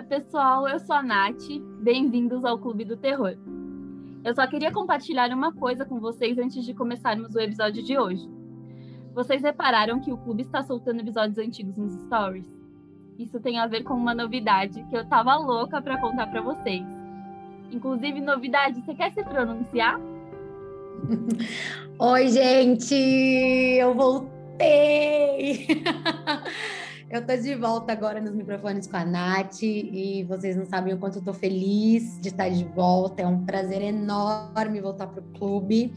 Olá, pessoal. Eu sou a Nath. Bem-vindos ao Clube do Terror. Eu só queria compartilhar uma coisa com vocês antes de começarmos o episódio de hoje. Vocês repararam que o clube está soltando episódios antigos nos stories? Isso tem a ver com uma novidade que eu tava louca para contar para vocês. Inclusive, novidade, você quer se pronunciar? Oi, gente! Eu voltei! eu tô de volta agora nos microfones com a Nath e vocês não sabem o quanto eu tô feliz de estar de volta. É um prazer enorme voltar pro clube.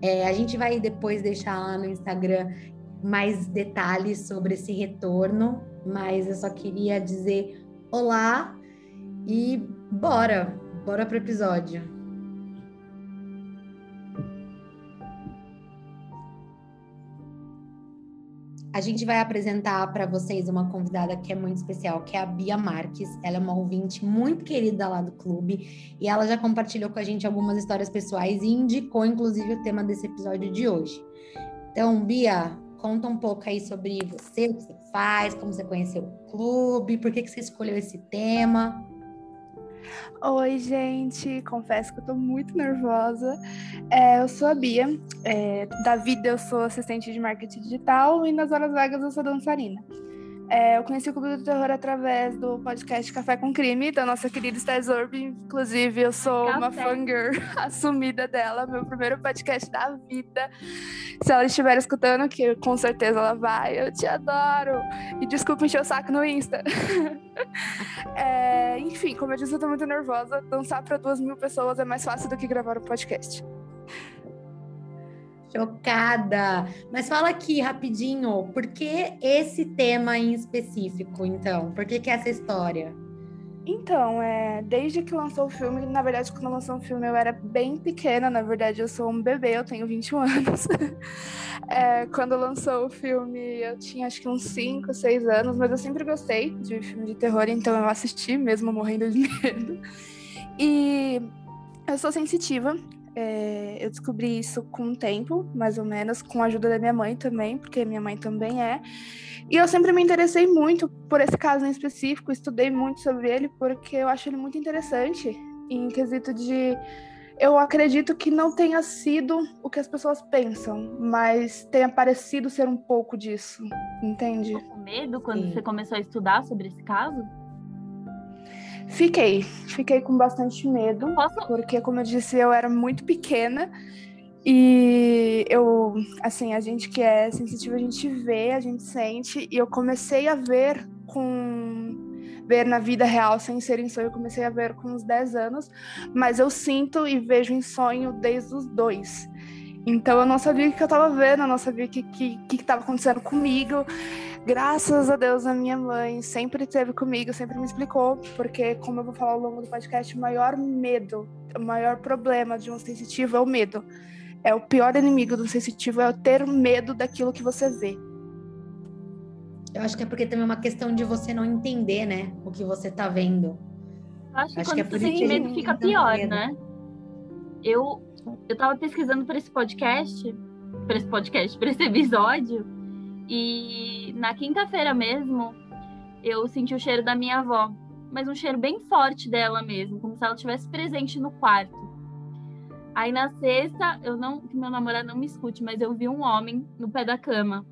É, a gente vai depois deixar lá no Instagram mais detalhes sobre esse retorno, mas eu só queria dizer olá e bora, bora pro episódio. A gente vai apresentar para vocês uma convidada que é muito especial, que é a Bia Marques. Ela é uma ouvinte muito querida lá do clube e ela já compartilhou com a gente algumas histórias pessoais e indicou, inclusive, o tema desse episódio de hoje. Então, Bia, Conta um pouco aí sobre você, o que você faz, como você conheceu o clube, por que, que você escolheu esse tema. Oi, gente. Confesso que eu tô muito nervosa. É, eu sou a Bia. É, da vida, eu sou assistente de marketing digital e nas horas vagas eu sou dançarina. É, eu conheci o Clube do Terror através do podcast Café com Crime, da nossa querida Stés Orb. Inclusive, eu sou Café. uma fangirl assumida dela, meu primeiro podcast da vida. Se ela estiver escutando, que com certeza ela vai, eu te adoro. E desculpa encher o saco no Insta. é, enfim, como eu disse, eu tô muito nervosa. Dançar para duas mil pessoas é mais fácil do que gravar um podcast. Chocada! Mas fala aqui rapidinho, por que esse tema em específico, então? Por que, que essa história? Então, é, desde que lançou o filme, na verdade, quando lançou o filme eu era bem pequena, na verdade eu sou um bebê, eu tenho 21 anos. é, quando lançou o filme eu tinha acho que uns 5, 6 anos, mas eu sempre gostei de filme de terror, então eu assisti mesmo morrendo de medo. E eu sou sensitiva, é, eu descobri isso com o tempo, mais ou menos, com a ajuda da minha mãe também, porque minha mãe também é. E eu sempre me interessei muito por esse caso em específico, estudei muito sobre ele, porque eu acho ele muito interessante, em quesito de. Eu acredito que não tenha sido o que as pessoas pensam, mas tenha parecido ser um pouco disso, entende? Ficou com medo quando Sim. você começou a estudar sobre esse caso? Fiquei, fiquei com bastante medo, porque como eu disse, eu era muito pequena e eu, assim, a gente que é sensitivo, a gente vê, a gente sente, e eu comecei a ver com ver na vida real sem ser em sonho, eu comecei a ver com uns 10 anos, mas eu sinto e vejo em sonho desde os dois. Então eu não sabia o que eu estava vendo, eu não sabia o que estava que, que acontecendo comigo graças a Deus, a minha mãe sempre esteve comigo, sempre me explicou, porque, como eu vou falar ao longo do podcast, o maior medo, o maior problema de um sensitivo é o medo. É o pior inimigo do sensitivo, é o ter medo daquilo que você vê. Eu acho que é porque também é uma questão de você não entender, né, o que você tá vendo. Acho que acho quando que é você tem medo fica pior, medo. né? Eu, eu tava pesquisando para esse podcast, para esse podcast, para esse episódio, e na quinta-feira mesmo, eu senti o cheiro da minha avó, mas um cheiro bem forte dela mesmo, como se ela estivesse presente no quarto. Aí na sexta, eu não, que meu namorado não me escute, mas eu vi um homem no pé da cama.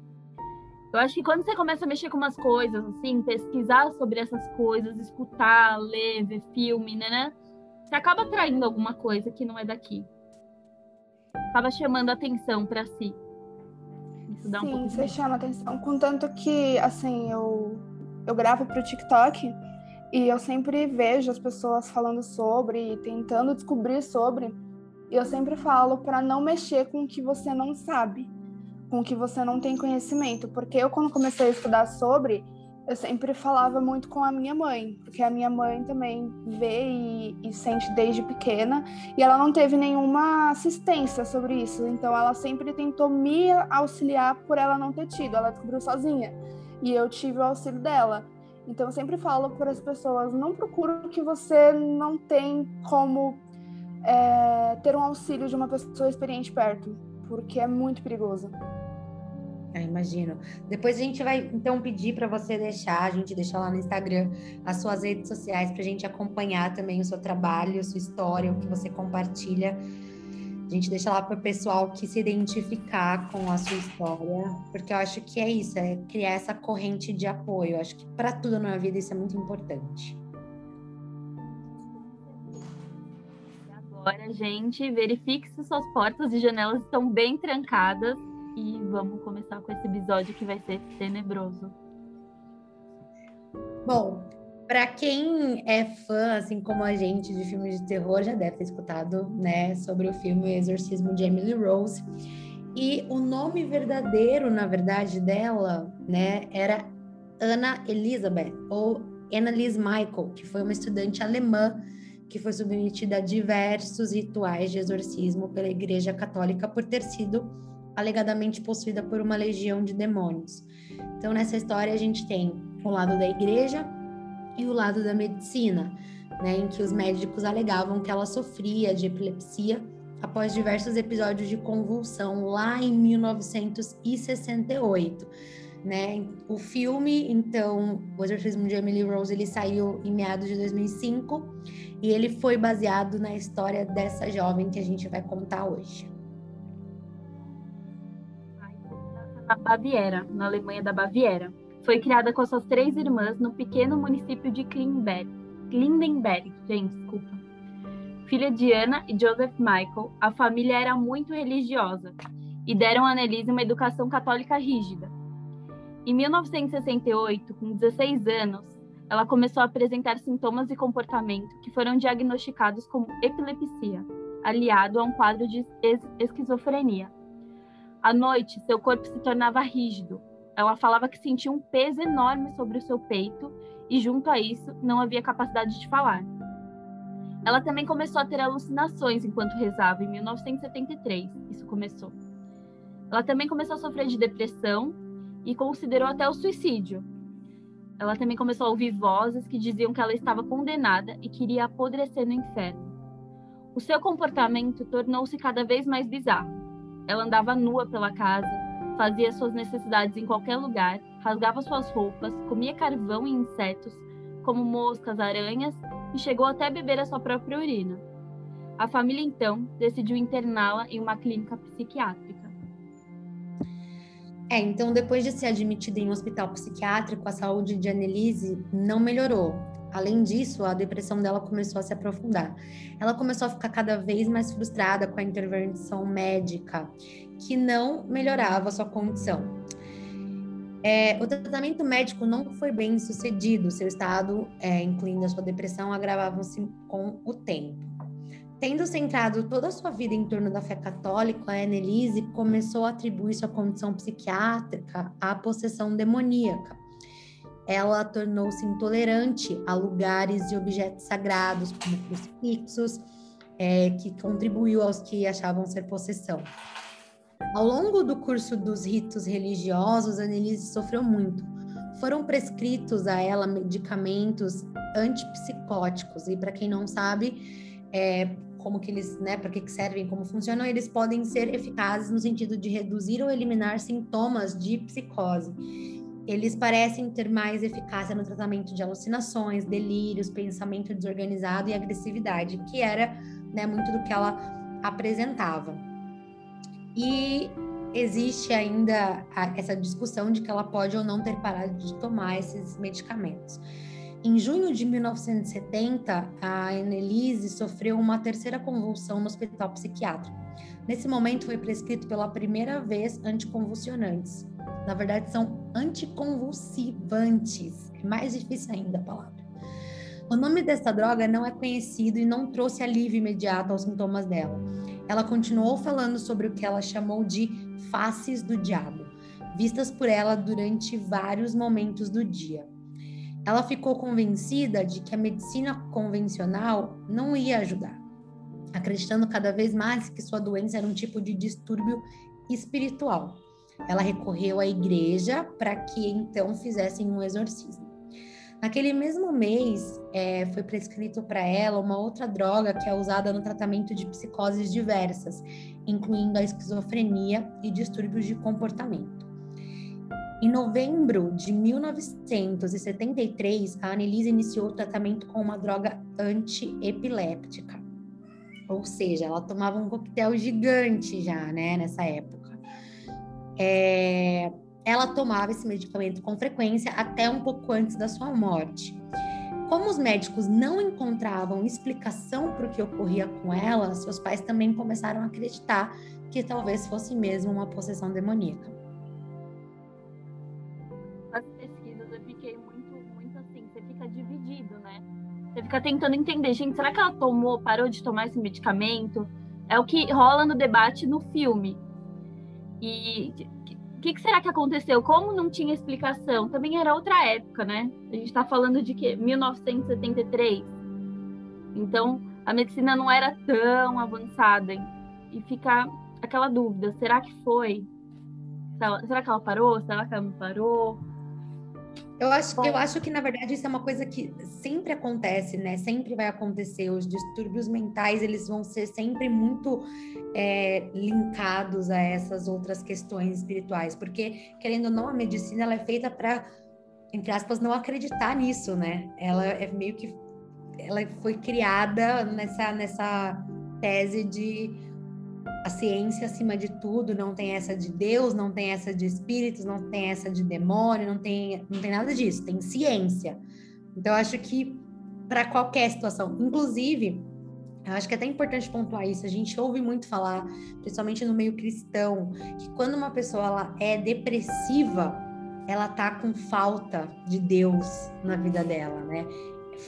Eu acho que quando você começa a mexer com umas coisas, assim, pesquisar sobre essas coisas, escutar, ler, ver filme, né, né? Você acaba atraindo alguma coisa que não é daqui. Acaba chamando atenção para si. Dá Sim, um você chama atenção. Contanto que, assim, eu, eu gravo pro TikTok e eu sempre vejo as pessoas falando sobre, tentando descobrir sobre. E eu sempre falo para não mexer com o que você não sabe, com o que você não tem conhecimento. Porque eu, quando comecei a estudar sobre, eu sempre falava muito com a minha mãe, porque a minha mãe também vê e, e, sente desde pequena, e ela não teve nenhuma assistência sobre isso, então ela sempre tentou me auxiliar por ela não ter tido, ela descobriu sozinha, e eu tive o auxílio dela. Então eu sempre falo para as pessoas: não procure o que você não tem como é, ter um auxílio de uma pessoa experiente perto, porque é muito perigoso. É, imagino. Depois a gente vai então pedir para você deixar, a gente deixar lá no Instagram as suas redes sociais para a gente acompanhar também o seu trabalho, a sua história, o que você compartilha. A gente deixa lá para o pessoal que se identificar com a sua história, porque eu acho que é isso, é criar essa corrente de apoio. Eu acho que para tudo na vida isso é muito importante. Agora, gente, verifique se suas portas e janelas estão bem trancadas e vamos começar com esse episódio que vai ser tenebroso. Bom, para quem é fã, assim como a gente, de filmes de terror, já deve ter escutado, né, sobre o filme Exorcismo de Emily Rose. E o nome verdadeiro, na verdade, dela, né, era Anna Elizabeth, ou Annalise Michael, que foi uma estudante alemã que foi submetida a diversos rituais de exorcismo pela Igreja Católica por ter sido alegadamente possuída por uma legião de demônios. Então, nessa história, a gente tem o lado da igreja e o lado da medicina, né, em que os médicos alegavam que ela sofria de epilepsia após diversos episódios de convulsão lá em 1968. Né? O filme, então, O Exorcismo de Emily Rose, ele saiu em meados de 2005 e ele foi baseado na história dessa jovem que a gente vai contar hoje. Na Baviera, na Alemanha da Baviera. Foi criada com suas três irmãs no pequeno município de Klinberg, Lindenberg, gente, desculpa. Filha de Anna e Joseph Michael, a família era muito religiosa e deram a Annelise uma educação católica rígida. Em 1968, com 16 anos, ela começou a apresentar sintomas e comportamento que foram diagnosticados como epilepsia, aliado a um quadro de esquizofrenia. À noite, seu corpo se tornava rígido. Ela falava que sentia um peso enorme sobre o seu peito e, junto a isso, não havia capacidade de falar. Ela também começou a ter alucinações enquanto rezava em 1973. Isso começou. Ela também começou a sofrer de depressão e considerou até o suicídio. Ela também começou a ouvir vozes que diziam que ela estava condenada e queria apodrecer no inferno. O seu comportamento tornou-se cada vez mais bizarro. Ela andava nua pela casa, fazia suas necessidades em qualquer lugar, rasgava suas roupas, comia carvão e insetos, como moscas, aranhas, e chegou até beber a sua própria urina. A família então decidiu interná-la em uma clínica psiquiátrica. É, então depois de ser admitida em um hospital psiquiátrico, a saúde de Annelise não melhorou. Além disso, a depressão dela começou a se aprofundar. Ela começou a ficar cada vez mais frustrada com a intervenção médica, que não melhorava sua condição. É, o tratamento médico não foi bem sucedido, seu estado, é, incluindo a sua depressão, agravavam-se com o tempo. Tendo centrado toda a sua vida em torno da fé católica, a Annelise começou a atribuir sua condição psiquiátrica à possessão demoníaca ela tornou-se intolerante a lugares e objetos sagrados, como crucifixos, é, que contribuiu aos que achavam ser possessão. Ao longo do curso dos ritos religiosos, Annelise sofreu muito. Foram prescritos a ela medicamentos antipsicóticos, e para quem não sabe, é, como que eles, né, para que, que servem, como funcionam, eles podem ser eficazes no sentido de reduzir ou eliminar sintomas de psicose eles parecem ter mais eficácia no tratamento de alucinações, delírios, pensamento desorganizado e agressividade, que era né, muito do que ela apresentava. E existe ainda essa discussão de que ela pode ou não ter parado de tomar esses medicamentos. Em junho de 1970, a Annelise sofreu uma terceira convulsão no hospital psiquiátrico. Nesse momento, foi prescrito pela primeira vez anticonvulsionantes. Na verdade, são anticonvulsivantes. É mais difícil ainda a palavra. O nome dessa droga não é conhecido e não trouxe alívio imediato aos sintomas dela. Ela continuou falando sobre o que ela chamou de faces do diabo, vistas por ela durante vários momentos do dia. Ela ficou convencida de que a medicina convencional não ia ajudar, acreditando cada vez mais que sua doença era um tipo de distúrbio espiritual ela recorreu à igreja para que então fizessem um exorcismo. Naquele mesmo mês, é, foi prescrito para ela uma outra droga que é usada no tratamento de psicoses diversas, incluindo a esquizofrenia e distúrbios de comportamento. Em novembro de 1973, a Annelise iniciou o tratamento com uma droga antiepiléptica. Ou seja, ela tomava um coquetel gigante já, né, nessa época. É, ela tomava esse medicamento com frequência até um pouco antes da sua morte. Como os médicos não encontravam explicação para o que ocorria com ela, seus pais também começaram a acreditar que talvez fosse mesmo uma possessão demoníaca. As pesquisas eu fiquei muito, muito assim, você fica dividido, né? Você fica tentando entender, gente, será que ela tomou, parou de tomar esse medicamento? É o que rola no debate no filme. E o que, que, será que aconteceu? Como não tinha explicação? Também era outra época, né? A gente está falando de que 1973. Então, a medicina não era tão avançada. E fica aquela dúvida: será que foi? Será que ela parou? Será que ela não parou? Eu acho, eu acho que, na verdade, isso é uma coisa que sempre acontece, né? Sempre vai acontecer. Os distúrbios mentais, eles vão ser sempre muito é, linkados a essas outras questões espirituais. Porque, querendo ou não, a medicina, ela é feita para, entre aspas, não acreditar nisso, né? Ela é meio que... Ela foi criada nessa, nessa tese de a ciência acima de tudo, não tem essa de Deus, não tem essa de espíritos, não tem essa de demônio, não tem, não tem nada disso, tem ciência. Então, eu acho que para qualquer situação, inclusive, eu acho que é até importante pontuar isso, a gente ouve muito falar, principalmente no meio cristão, que quando uma pessoa ela é depressiva, ela tá com falta de Deus na vida dela, né?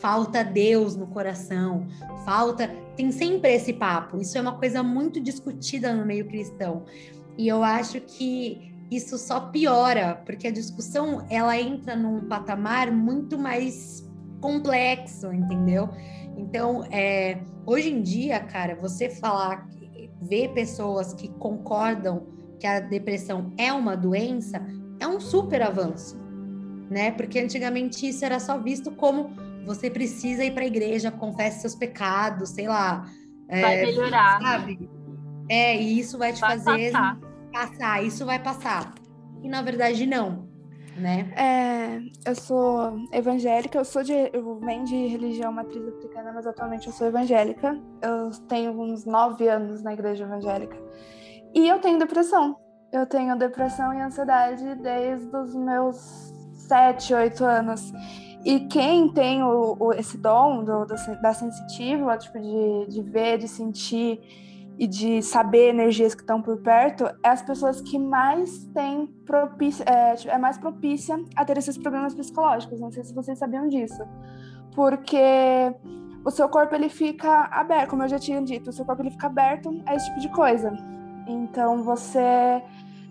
Falta Deus no coração, falta. Tem sempre esse papo. Isso é uma coisa muito discutida no meio cristão. E eu acho que isso só piora, porque a discussão ela entra num patamar muito mais complexo, entendeu? Então, é, hoje em dia, cara, você falar, ver pessoas que concordam que a depressão é uma doença, é um super avanço, né? Porque antigamente isso era só visto como você precisa ir para a igreja, confesse seus pecados, sei lá. Vai é, melhorar. Sabe? É, e isso vai te vai fazer passar. passar, isso vai passar. E na verdade, não. Né? É, eu sou evangélica, eu sou de. Eu venho de religião matriz africana, mas atualmente eu sou evangélica. Eu tenho uns nove anos na igreja evangélica. E eu tenho depressão. Eu tenho depressão e ansiedade desde os meus sete, oito anos. E quem tem o, o esse dom do, do, da sensitiva, tipo, de, de ver, de sentir e de saber energias que estão por perto, é as pessoas que mais têm propícia, é, tipo, é mais propícia a ter esses problemas psicológicos. Não sei se vocês sabiam disso. Porque o seu corpo ele fica aberto, como eu já tinha dito, o seu corpo ele fica aberto a esse tipo de coisa. Então você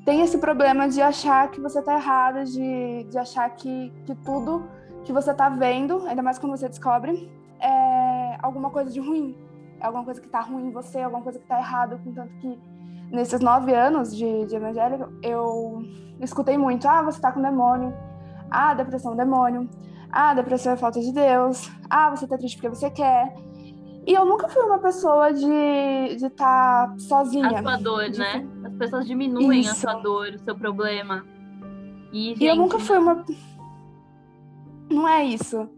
tem esse problema de achar que você está errada, de, de achar que, que tudo que você está vendo, ainda mais quando você descobre, é alguma coisa de ruim. É alguma coisa que está ruim em você, alguma coisa que está errado. Contanto que nesses nove anos de, de evangélico, eu escutei muito: ah, você está com demônio. Ah, depressão é demônio. Ah, depressão é falta de Deus. Ah, você está triste porque você quer. E eu nunca fui uma pessoa de estar tá sozinha. A sua dor, de... né? As pessoas diminuem Isso. a sua dor, o seu problema. E, gente... e eu nunca fui uma não é isso.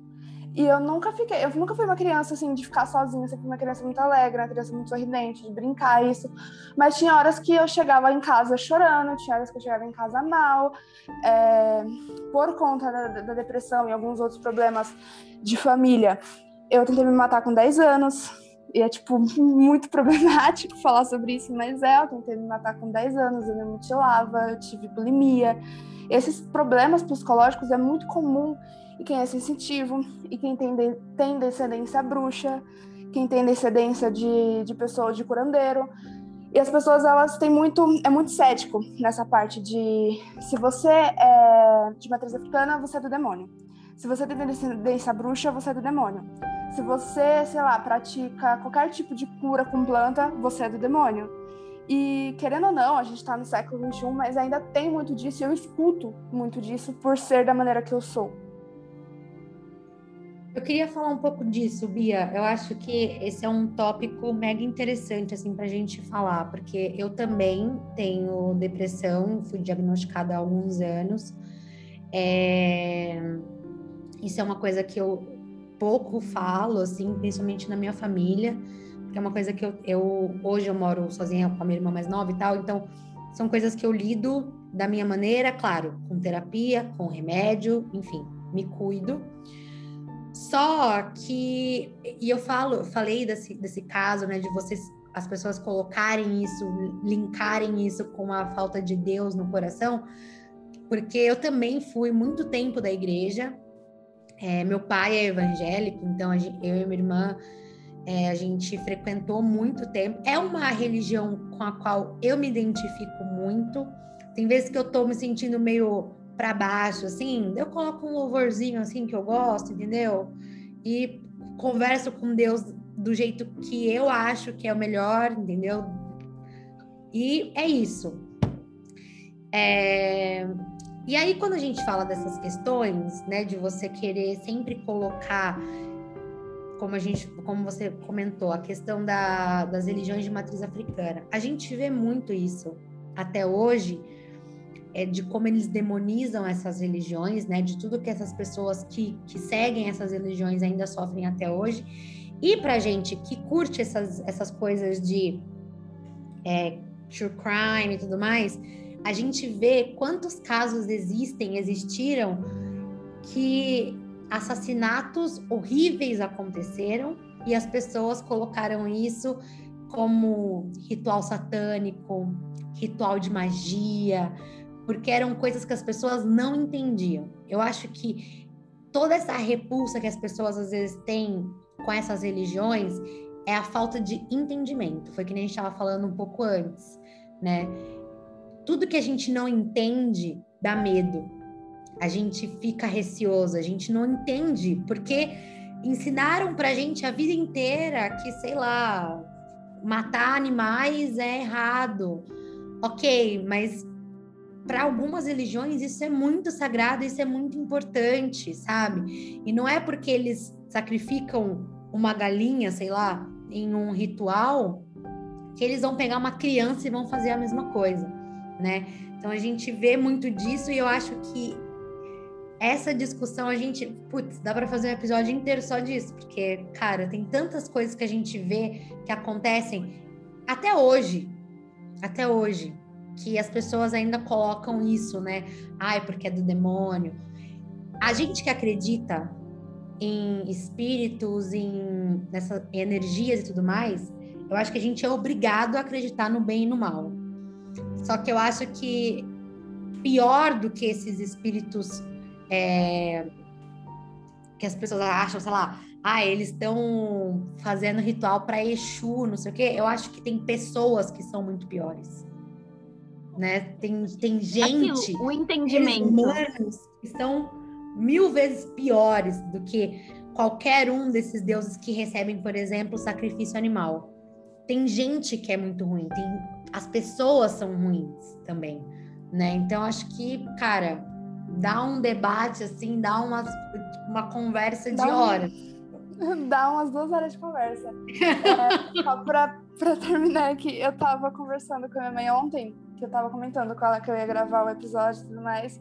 E eu nunca fiquei, eu nunca fui uma criança assim de ficar sozinha, sempre fui uma criança muito alegre, uma criança muito sorridente, de brincar isso. Mas tinha horas que eu chegava em casa chorando, tinha horas que eu chegava em casa mal, é, por conta da, da, depressão e alguns outros problemas de família. Eu tentei me matar com 10 anos, e é tipo muito problemático falar sobre isso, mas é, eu tentei me matar com 10 anos, eu me mutilava, eu tive bulimia. Esses problemas psicológicos é muito comum e quem é sensitivo, e quem tem, de, tem descendência bruxa, quem tem descendência de, de pessoa de curandeiro. E as pessoas, elas têm muito, é muito cético nessa parte de se você é de matriz africana, você é do demônio. Se você tem descendência bruxa, você é do demônio. Se você, sei lá, pratica qualquer tipo de cura com planta, você é do demônio. E querendo ou não, a gente está no século XXI, mas ainda tem muito disso e eu escuto muito disso por ser da maneira que eu sou. Eu queria falar um pouco disso, Bia. Eu acho que esse é um tópico mega interessante assim para a gente falar, porque eu também tenho depressão, fui diagnosticada há alguns anos. É... Isso é uma coisa que eu pouco falo, assim, principalmente na minha família, porque é uma coisa que eu, eu hoje eu moro sozinha com a minha irmã mais nova e tal, então são coisas que eu lido da minha maneira, claro, com terapia, com remédio, enfim, me cuido. Só que, e eu falo, falei desse, desse caso, né, de vocês, as pessoas colocarem isso, linkarem isso com a falta de Deus no coração, porque eu também fui muito tempo da igreja. É, meu pai é evangélico, então gente, eu e minha irmã é, a gente frequentou muito tempo. É uma religião com a qual eu me identifico muito. Tem vezes que eu tô me sentindo meio para baixo, assim, eu coloco um louvorzinho assim que eu gosto, entendeu? E converso com Deus do jeito que eu acho que é o melhor, entendeu? E é isso. É... E aí, quando a gente fala dessas questões, né, de você querer sempre colocar, como a gente, como você comentou, a questão da, das religiões de matriz africana, a gente vê muito isso até hoje, é, de como eles demonizam essas religiões, né, de tudo que essas pessoas que, que seguem essas religiões ainda sofrem até hoje. E para gente que curte essas, essas coisas de é, true crime e tudo mais, a gente vê quantos casos existem, existiram, que assassinatos horríveis aconteceram e as pessoas colocaram isso como ritual satânico, ritual de magia, porque eram coisas que as pessoas não entendiam. Eu acho que toda essa repulsa que as pessoas às vezes têm com essas religiões é a falta de entendimento. Foi que nem a gente estava falando um pouco antes, né? tudo que a gente não entende dá medo. A gente fica receoso, a gente não entende, porque ensinaram pra gente a vida inteira que, sei lá, matar animais é errado. Ok, mas para algumas religiões isso é muito sagrado, isso é muito importante, sabe? E não é porque eles sacrificam uma galinha, sei lá, em um ritual, que eles vão pegar uma criança e vão fazer a mesma coisa né? Então a gente vê muito disso e eu acho que essa discussão a gente, putz, dá para fazer um episódio inteiro só disso, porque, cara, tem tantas coisas que a gente vê que acontecem até hoje, até hoje, que as pessoas ainda colocam isso, né? Ai, porque é do demônio. A gente que acredita em espíritos, em nessas energias e tudo mais, eu acho que a gente é obrigado a acreditar no bem e no mal. Só que eu acho que pior do que esses espíritos é, que as pessoas acham, sei lá, ah, eles estão fazendo ritual para Exu, não sei o quê. Eu acho que tem pessoas que são muito piores. Né? Tem, tem gente. Aquilo, o entendimento. Humanos que são mil vezes piores do que qualquer um desses deuses que recebem, por exemplo, sacrifício animal. Tem gente que é muito ruim, tem as pessoas são ruins também, né? Então acho que, cara, dá um debate assim, dá umas, uma conversa dá de um, horas. Dá umas duas horas de conversa. é, só pra, pra terminar aqui, eu tava conversando com a minha mãe ontem, que eu tava comentando com ela que eu ia gravar o episódio e tudo mais.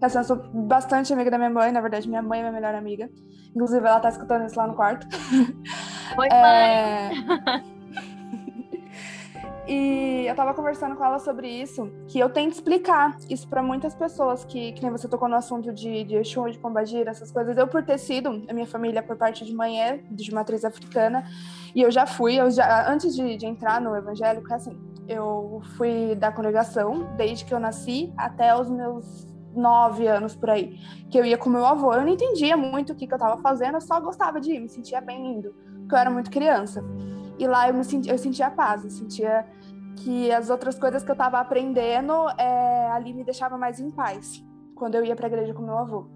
Assim, eu sou bastante amiga da minha mãe, na verdade, minha mãe é minha melhor amiga. Inclusive, ela tá escutando isso lá no quarto. Oi, é... mãe! E eu tava conversando com ela sobre isso, que eu tento explicar isso para muitas pessoas que, que nem você tocou no assunto de, de Exu, de Pombagira, essas coisas. Eu, por ter sido, a minha família por parte de mãe é de matriz africana, e eu já fui, eu já, antes de, de entrar no evangélico, é assim, eu fui da congregação desde que eu nasci até os meus nove anos por aí, que eu ia com meu avô. Eu não entendia muito o que, que eu tava fazendo, eu só gostava de ir, me sentia bem indo, porque eu era muito criança. E lá eu me sentia, eu sentia paz, eu sentia que as outras coisas que eu estava aprendendo é, ali me deixava mais em paz quando eu ia para a igreja com meu avô.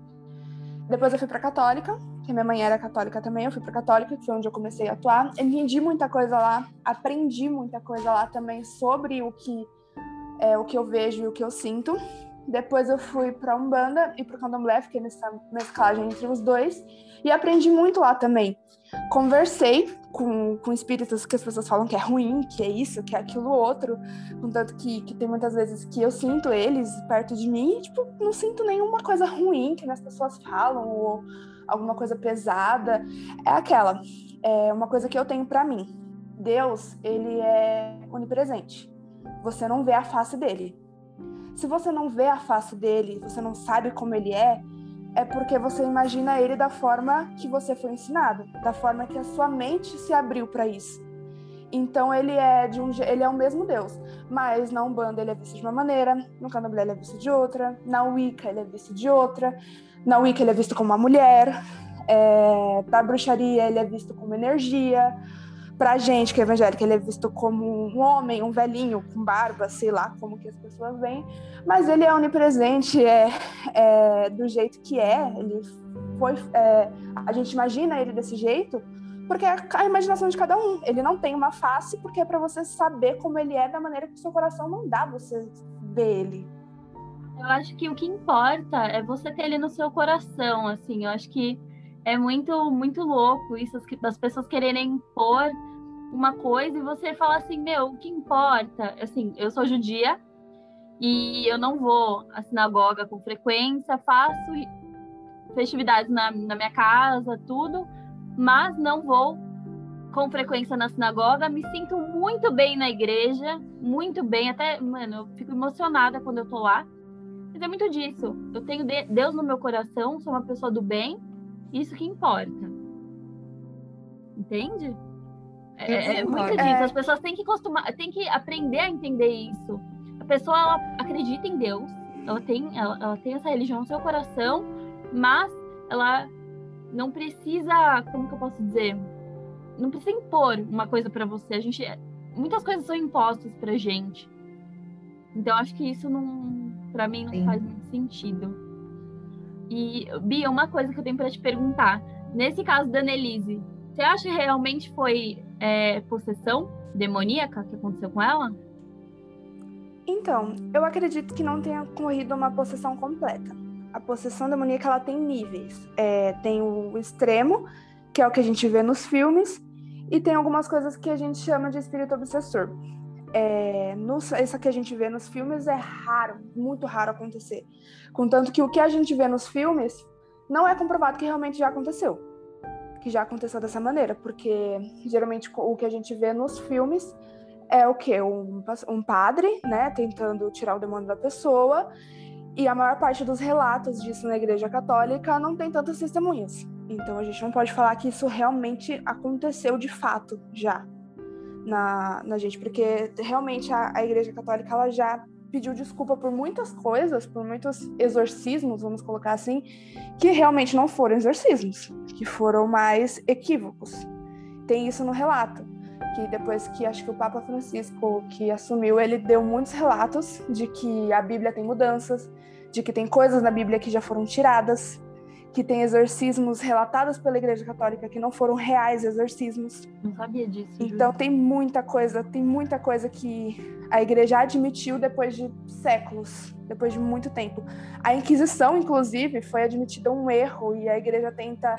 Depois eu fui para católica, que minha mãe era católica também, eu fui para católica, que foi onde eu comecei a atuar. Entendi muita coisa lá, aprendi muita coisa lá também sobre o que é, o que eu vejo e o que eu sinto. depois eu fui para Umbanda e para o Candomblé, fiquei nessa mesclagem entre os dois e aprendi muito lá também. Conversei com, com espíritos que as pessoas falam que é ruim, que é isso, que é aquilo outro, contanto que, que tem muitas vezes que eu sinto eles perto de mim e, tipo, não sinto nenhuma coisa ruim que as pessoas falam ou alguma coisa pesada. É aquela, é uma coisa que eu tenho para mim. Deus, ele é onipresente. Você não vê a face dele. Se você não vê a face dele, você não sabe como ele é, é porque você imagina ele da forma que você foi ensinado, da forma que a sua mente se abriu para isso. Então ele é de um ele é o mesmo Deus, mas na Umbanda ele é visto de uma maneira, no Candomblé ele é visto de outra, na Wicca ele é visto de outra, na Wicca ele é visto como uma mulher, é, na bruxaria ele é visto como energia, pra gente que é evangélica, ele é visto como um homem, um velhinho com barba, sei lá como que as pessoas veem, mas ele é onipresente, é, é do jeito que é, ele foi, é, a gente imagina ele desse jeito, porque é a imaginação de cada um. Ele não tem uma face, porque é para você saber como ele é da maneira que o seu coração não dá você ver ele. Eu acho que o que importa é você ter ele no seu coração, assim. Eu acho que é muito, muito louco isso das pessoas quererem impor uma coisa e você fala assim, meu, o que importa? Assim, eu sou judia e eu não vou à sinagoga com frequência, faço festividades na, na minha casa, tudo, mas não vou com frequência na sinagoga, me sinto muito bem na igreja, muito bem, até, mano, eu fico emocionada quando eu tô lá. Mas é muito disso. Eu tenho Deus no meu coração, sou uma pessoa do bem, isso que importa. Entende? É, é, é muito disso. É. As pessoas têm que costumar, têm que aprender a entender isso. A pessoa ela acredita em Deus, ela tem, ela, ela tem essa religião no seu coração, mas ela não precisa, como que eu posso dizer? Não precisa impor uma coisa para você. A gente, muitas coisas são impostas pra gente. Então acho que isso não, para mim não Sim. faz muito sentido. E Bia, uma coisa que eu tenho para te perguntar, nesse caso da Annelise, você acha que realmente foi é, possessão demoníaca que aconteceu com ela? Então, eu acredito que não tenha ocorrido uma possessão completa. A possessão demoníaca ela tem níveis. É, tem o extremo, que é o que a gente vê nos filmes, e tem algumas coisas que a gente chama de espírito obsessor. É, nos, essa que a gente vê nos filmes é raro, muito raro acontecer. Contanto que o que a gente vê nos filmes não é comprovado que realmente já aconteceu que já aconteceu dessa maneira, porque geralmente o que a gente vê nos filmes é o que um, um padre, né, tentando tirar o demônio da pessoa, e a maior parte dos relatos disso na Igreja Católica não tem tantas testemunhas. Então a gente não pode falar que isso realmente aconteceu de fato já na, na gente, porque realmente a, a Igreja Católica ela já pediu desculpa por muitas coisas, por muitos exorcismos, vamos colocar assim, que realmente não foram exorcismos, que foram mais equívocos. Tem isso no relato, que depois que acho que o Papa Francisco que assumiu, ele deu muitos relatos de que a Bíblia tem mudanças, de que tem coisas na Bíblia que já foram tiradas, que tem exorcismos relatados pela Igreja Católica que não foram reais exorcismos. Não sabia disso. Então tem muita coisa, tem muita coisa que a Igreja admitiu depois de séculos, depois de muito tempo. A Inquisição, inclusive, foi admitida um erro e a Igreja tenta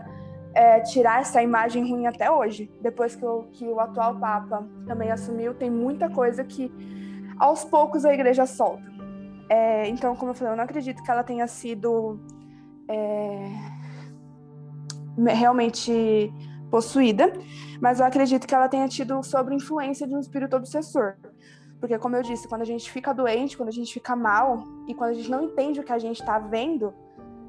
é, tirar essa imagem ruim até hoje. Depois que o, que o atual Papa também assumiu, tem muita coisa que aos poucos a Igreja solta. É, então, como eu falei, eu não acredito que ela tenha sido é, realmente possuída, mas eu acredito que ela tenha tido sobre influência de um espírito obsessor. Porque, como eu disse, quando a gente fica doente, quando a gente fica mal e quando a gente não entende o que a gente está vendo,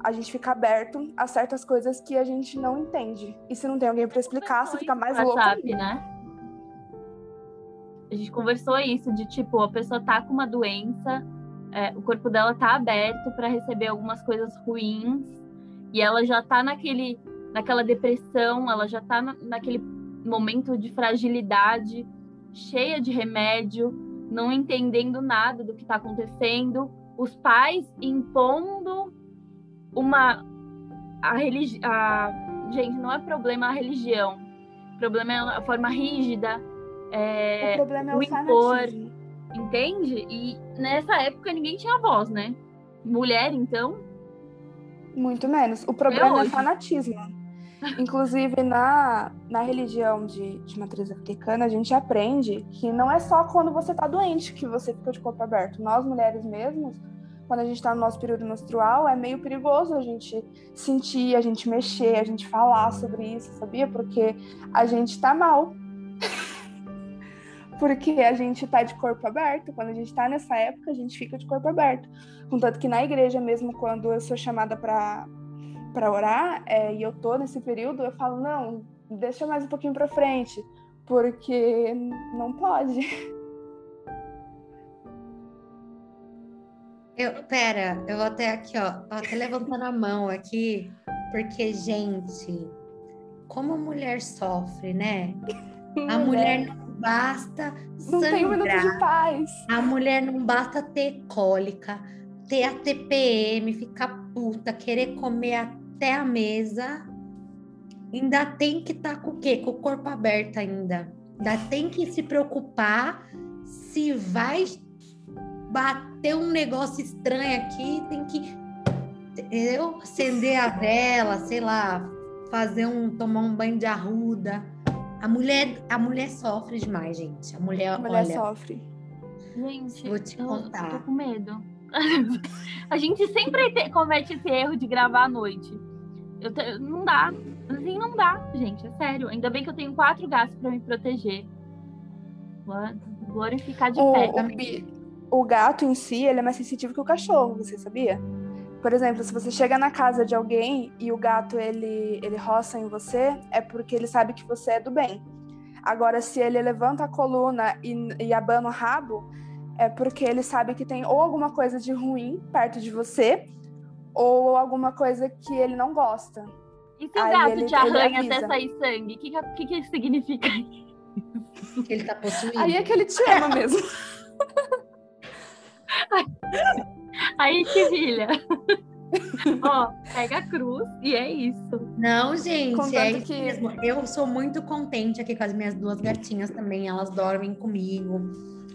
a gente fica aberto a certas coisas que a gente não entende. E se não tem alguém para explicar, você fica mais louco. WhatsApp, né? A gente conversou isso de tipo, a pessoa tá com uma doença, é, o corpo dela tá aberto para receber algumas coisas ruins. E ela já tá naquele, naquela depressão, ela já tá na, naquele momento de fragilidade, cheia de remédio, não entendendo nada do que está acontecendo, os pais impondo uma a religião, gente, não é problema a religião, o problema é a forma rígida, é, o problema é o, o impor, fanatismo entende? E nessa época ninguém tinha voz, né? mulher, então? Muito menos. O problema é, é fanatismo. Inclusive, na, na religião de, de matriz africana, a gente aprende que não é só quando você tá doente que você fica de corpo aberto. Nós, mulheres mesmos, quando a gente está no nosso período menstrual, é meio perigoso a gente sentir, a gente mexer, a gente falar sobre isso, sabia? Porque a gente tá mal. Porque a gente tá de corpo aberto. Quando a gente tá nessa época, a gente fica de corpo aberto. Contanto que na igreja, mesmo quando eu sou chamada para para orar é, e eu tô nesse período, eu falo, não, deixa mais um pouquinho para frente, porque não pode. Eu, pera, eu vou até aqui, ó, até levantando a mão aqui, porque, gente, como a mulher sofre, né? A mulher não basta não sangrar. tem um minuto de paz. A mulher não basta ter cólica, ter a TPM, ficar puta, querer comer até a mesa. Ainda tem que estar tá com o quê? Com o corpo aberto ainda. Ainda tem que se preocupar se vai bater um negócio estranho aqui, tem que eu acender a vela, sei lá, fazer um tomar um banho de arruda. A mulher, a mulher sofre demais, gente. A mulher, a mulher olha, sofre. Gente, vou te eu, contar. Eu tô com medo. a gente sempre te, comete esse erro de gravar à noite. Eu te, não dá. Assim, não dá, gente. É sério. Ainda bem que eu tenho quatro gatos para me proteger. Glorificar de o, pé. O, o gato em si, ele é mais sensitivo que o cachorro, você sabia? Por exemplo, se você chega na casa de alguém e o gato ele, ele roça em você, é porque ele sabe que você é do bem. Agora, se ele levanta a coluna e, e abana o rabo, é porque ele sabe que tem ou alguma coisa de ruim perto de você, ou alguma coisa que ele não gosta. E se o gato ele, te arranha até sair sangue? O que, que, que significa isso? Ele tá possuído. Aí é que ele te ama mesmo. Aí que filha. Ó, pega a cruz e é isso. Não, gente, é isso que... mesmo. Eu sou muito contente aqui com as minhas duas gatinhas também. Elas dormem comigo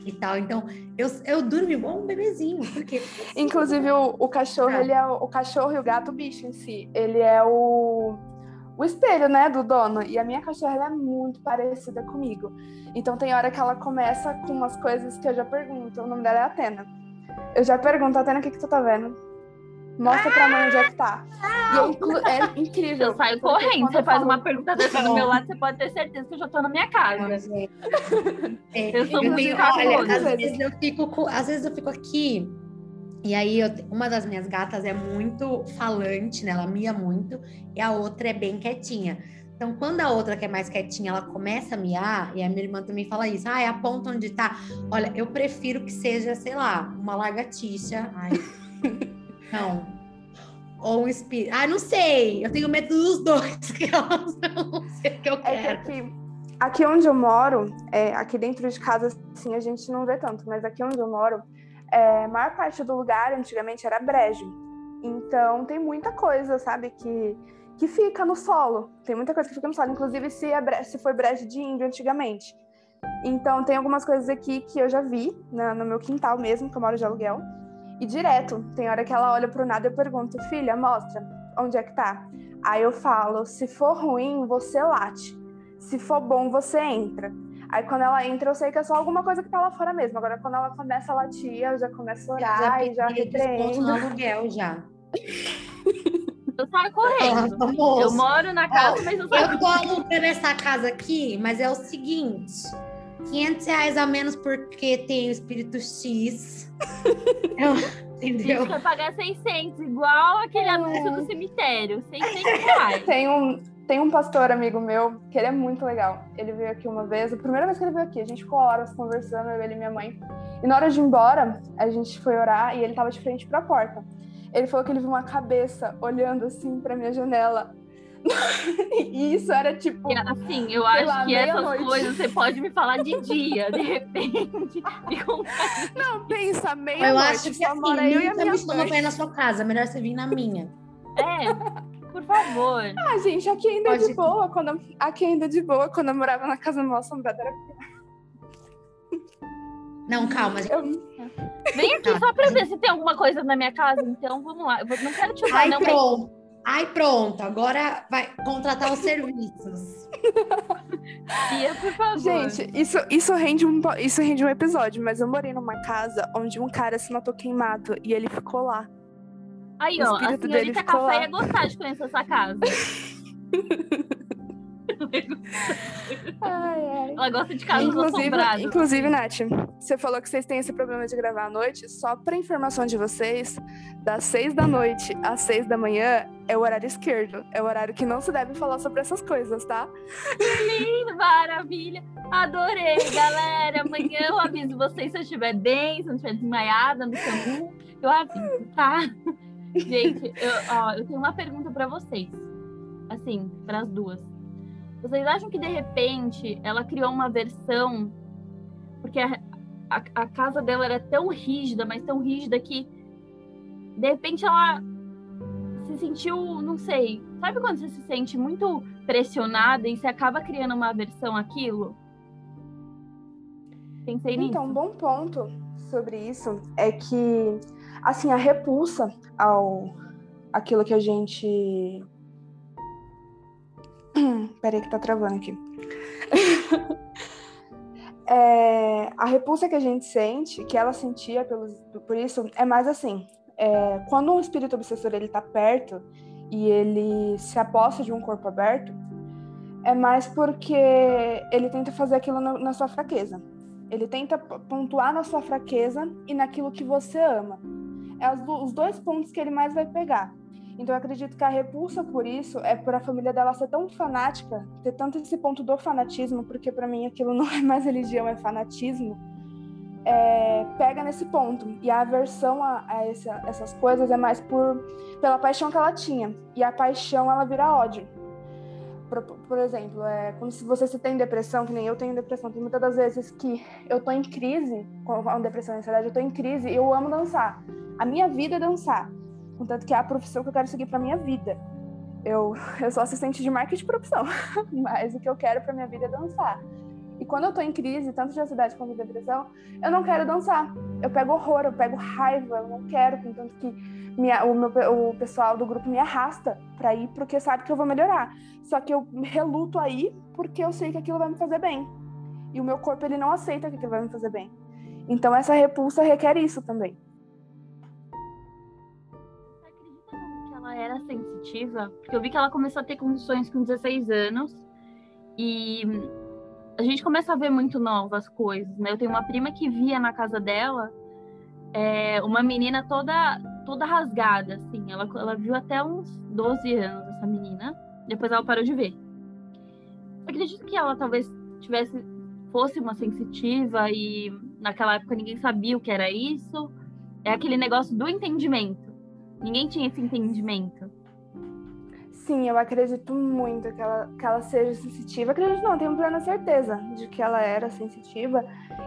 e tal. Então, eu, eu durmo igual um bebezinho. Porque... Inclusive, o, o cachorro, ah. ele é o, o cachorro e o gato, o bicho em si. Ele é o, o espelho, né, do dono. E a minha cachorra, é muito parecida comigo. Então, tem hora que ela começa com umas coisas que eu já pergunto. O nome dela é Atena. Eu já pergunto, Atena, o que, que tu tá vendo? Mostra pra mãe onde é que tá. E é, é incrível. Eu saio correndo. Você faz falo... uma pergunta dessa do meu lado, você pode ter certeza que eu já tô na minha casa. É, eu sou eu muito olha, às vezes eu fico às vezes eu fico aqui e aí eu, uma das minhas gatas é muito falante, né? Ela mia muito, e a outra é bem quietinha. Então, quando a outra que é mais quietinha, ela começa a miar, e a minha irmã também fala isso, ah, é a ponta onde tá. Olha, eu prefiro que seja, sei lá, uma lagartixa. Ai. não. Ou um espírito. Ah, não sei. Eu tenho medo dos dois, que eu não sei o que eu quero. É que aqui, aqui onde eu moro, é, aqui dentro de casa, assim, a gente não vê tanto, mas aqui onde eu moro, é, a maior parte do lugar antigamente era brejo. Então tem muita coisa, sabe, que que fica no solo. Tem muita coisa que fica no solo, inclusive se, é se foi brejo de índio antigamente. Então, tem algumas coisas aqui que eu já vi né, no meu quintal mesmo, que eu moro de aluguel. E direto, tem hora que ela olha pro nada e eu pergunto, filha, mostra, onde é que tá? Aí eu falo, se for ruim, você late. Se for bom, você entra. Aí quando ela entra, eu sei que é só alguma coisa que tá lá fora mesmo. Agora, quando ela começa a latir, eu já começo a orar já e já repreendo. no aluguel já. Eu saio correndo. Ah, eu moro na casa, mas eu saio Eu tô alugando essa casa aqui, mas é o seguinte: 500 reais a menos porque tem o espírito X. eu, entendeu? A gente vai pagar 600, igual aquele é. anúncio do cemitério. 600 reais. Tem um, tem um pastor amigo meu que ele é muito legal. Ele veio aqui uma vez, a primeira vez que ele veio aqui, a gente ficou horas conversando, eu, ele e minha mãe. E na hora de ir embora, a gente foi orar e ele tava de frente para a porta. Ele falou que ele viu uma cabeça olhando assim pra minha janela. e isso era tipo. Assim, eu acho lá, que essas noite. coisas você pode me falar de dia, de repente. Não, pensa, meia Eu noite, acho que assim, eu e a minha mãe. pra ir na sua casa, melhor você vir na minha. É, por favor. Ah, gente, aqui ainda pode... é de boa. Quando, aqui ainda é de boa, quando eu morava na casa mal assombrada era Não, calma. Gente. Eu... Vem aqui só pra ver se tem alguma coisa na minha casa. Então, vamos lá. Eu não quero te usar, Ai, não, pronto. Mas... Ai, pronto. Agora vai contratar os serviços. Bia, por favor. Gente, isso, isso, rende um, isso rende um episódio, mas eu morei numa casa onde um cara se matou queimado e ele ficou lá. Aí, ó, a senhorita Café ia gostar de conhecer essa casa. ai, ai. Ela gosta de casas inclusive, Inclusive, Nath, você falou que vocês têm esse problema de gravar à noite. Só para informação de vocês, das seis da noite às seis da manhã é o horário esquerdo. É o horário que não se deve falar sobre essas coisas, tá? Que lindo, maravilha. Adorei, galera. Amanhã eu aviso vocês se eu estiver bem, se eu não estiver desmaiada no caminho. Eu aviso, tá? Gente, eu, ó, eu tenho uma pergunta para vocês. Assim, para as duas. Vocês acham que de repente ela criou uma versão porque a, a, a, casa dela era tão rígida, mas tão rígida que de repente ela se sentiu, não sei, sabe quando você se sente muito pressionada e você acaba criando uma versão aquilo? Pensei então, nisso. Então, um bom ponto sobre isso é que assim a repulsa ao aquilo que a gente Peraí que tá travando aqui. é, a repulsa que a gente sente, que ela sentia pelos, por isso, é mais assim. É, quando um espírito obsessor ele tá perto e ele se aposta de um corpo aberto, é mais porque ele tenta fazer aquilo na, na sua fraqueza. Ele tenta pontuar na sua fraqueza e naquilo que você ama. É os dois pontos que ele mais vai pegar. Então eu acredito que a repulsa por isso é por a família dela ser tão fanática, ter tanto esse ponto do fanatismo, porque para mim aquilo não é mais religião, é fanatismo. É, pega nesse ponto. E a aversão a, a essa, essas coisas é mais por pela paixão que ela tinha. E a paixão ela vira ódio. Por, por exemplo, é como se você se tem depressão, que nem eu tenho depressão. Tem muitas das vezes que eu tô em crise, com a depressão e ansiedade, eu tô em crise e eu amo dançar. A minha vida é dançar. Contanto que é a profissão que eu quero seguir para minha vida. Eu, eu sou assistente de marketing de profissão, mas o que eu quero para minha vida é dançar. E quando eu tô em crise, tanto de ansiedade quanto de depressão, eu não quero dançar. Eu pego horror, eu pego raiva, eu não quero, contanto que minha, o, meu, o pessoal do grupo me arrasta para ir porque sabe que eu vou melhorar. Só que eu reluto aí porque eu sei que aquilo vai me fazer bem. E o meu corpo ele não aceita que aquilo vai me fazer bem. Então essa repulsa requer isso também. Era sensitiva, porque eu vi que ela começou a ter condições com 16 anos e a gente começa a ver muito novas coisas, né? Eu tenho uma prima que via na casa dela é, uma menina toda toda rasgada, assim. Ela, ela viu até uns 12 anos, essa menina. Depois ela parou de ver. Eu acredito que ela talvez tivesse fosse uma sensitiva e naquela época ninguém sabia o que era isso. É aquele negócio do entendimento. Ninguém tinha esse entendimento. Sim, eu acredito muito que ela, que ela seja sensitiva. Acredito não, tenho plena certeza de que ela era sensitiva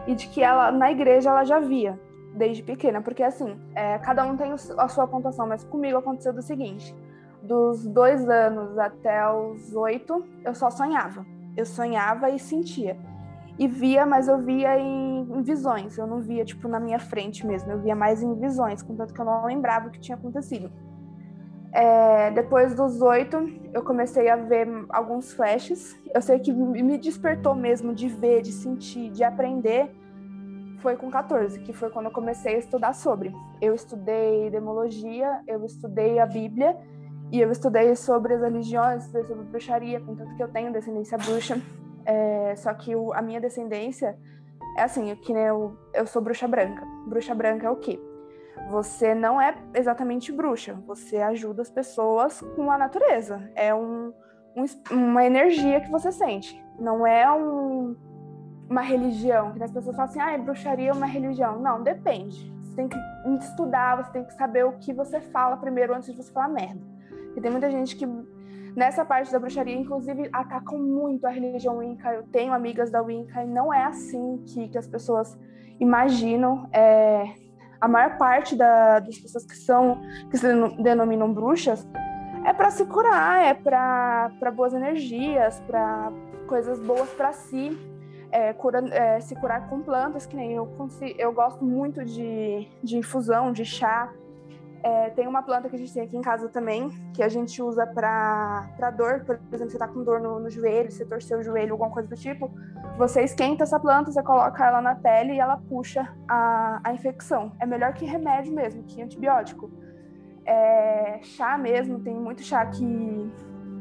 e de que ela, na igreja, ela já via desde pequena. Porque, assim, é, cada um tem a sua pontuação, mas comigo aconteceu do seguinte: dos dois anos até os oito, eu só sonhava. Eu sonhava e sentia e via, mas eu via em, em, visões, eu não via, tipo, na minha frente mesmo, eu via mais em visões, contanto que eu não lembrava o que tinha acontecido. É, depois dos oito, eu comecei a ver alguns flashes. Eu sei que me despertou mesmo de ver, de sentir, de aprender. Foi com 14, que foi quando eu comecei a estudar sobre. Eu estudei demologia, eu estudei a Bíblia e eu estudei sobre as religiões, sobre bruxaria, contanto que eu tenho descendência bruxa. É, só que o, a minha descendência é assim, que eu, eu sou bruxa branca. Bruxa branca é o quê? Você não é exatamente bruxa, você ajuda as pessoas com a natureza. É um, um uma energia que você sente. Não é um, uma religião, que as pessoas falam assim, ah, bruxaria é uma religião. Não, depende. Você tem que estudar, você tem que saber o que você fala primeiro antes de você falar merda. E tem muita gente que Nessa parte da bruxaria, inclusive, atacam muito a religião Wicca. Eu tenho amigas da Wicca e não é assim que, que as pessoas imaginam. É, a maior parte da, das pessoas que são que se denominam bruxas é para se curar, é para boas energias, para coisas boas para si. é, cura, é, se curar com plantas, que nem eu eu gosto muito de, de infusão, de chá. É, tem uma planta que a gente tem aqui em casa também, que a gente usa para dor. Por exemplo, você tá com dor no, no joelho, você torceu o joelho, alguma coisa do tipo. Você esquenta essa planta, você coloca ela na pele e ela puxa a, a infecção. É melhor que remédio mesmo, que antibiótico. É, chá mesmo, tem muito chá que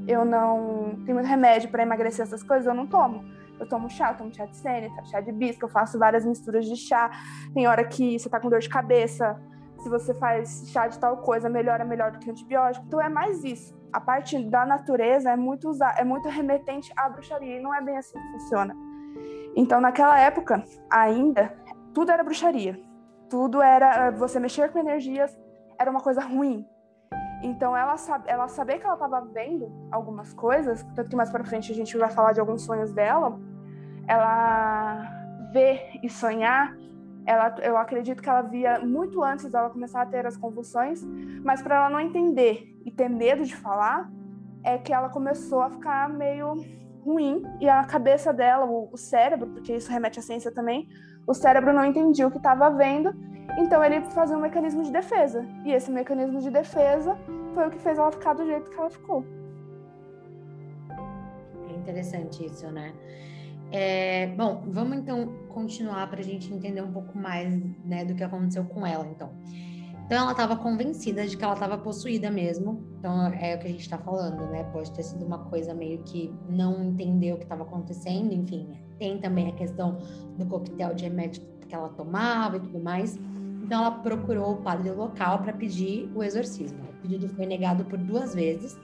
eu não. Tem muito remédio para emagrecer essas coisas, eu não tomo eu tomo chá, eu tomo chá de sênica, chá de bisca, eu faço várias misturas de chá. Tem hora que você tá com dor de cabeça, se você faz chá de tal coisa, melhora melhor do que antibiótico. Então é mais isso. A parte da natureza é muito usar, é muito remetente à bruxaria e não é bem assim que funciona. Então naquela época ainda tudo era bruxaria. Tudo era você mexer com energias era uma coisa ruim. Então ela ela saber que ela estava vendo algumas coisas, tanto que mais para frente a gente vai falar de alguns sonhos dela, ela ver e sonhar, ela, eu acredito que ela via muito antes dela começar a ter as convulsões, mas para ela não entender e ter medo de falar, é que ela começou a ficar meio ruim e a cabeça dela, o, o cérebro, porque isso remete à ciência também, o cérebro não entendia o que estava vendo, então ele fazia um mecanismo de defesa. E esse mecanismo de defesa foi o que fez ela ficar do jeito que ela ficou. É interessante isso, né? É, bom, vamos então continuar para a gente entender um pouco mais né, do que aconteceu com ela, então. Então, ela estava convencida de que ela estava possuída mesmo. Então, é o que a gente está falando, né? Pode ter sido uma coisa meio que não entendeu o que estava acontecendo, enfim. Tem também a questão do coquetel de remédio que ela tomava e tudo mais. Então, ela procurou o padre local para pedir o exorcismo. O pedido foi negado por duas vezes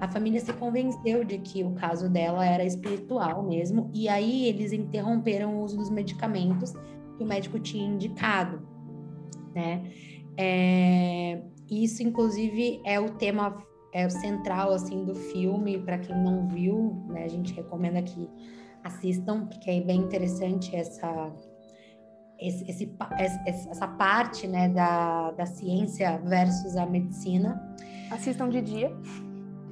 a família se convenceu de que o caso dela era espiritual mesmo, e aí eles interromperam o uso dos medicamentos que o médico tinha indicado, né? É, isso, inclusive, é o tema é central assim do filme. Para quem não viu, né, a gente recomenda que assistam, porque é bem interessante essa esse, esse, essa parte né, da, da ciência versus a medicina. Assistam de dia.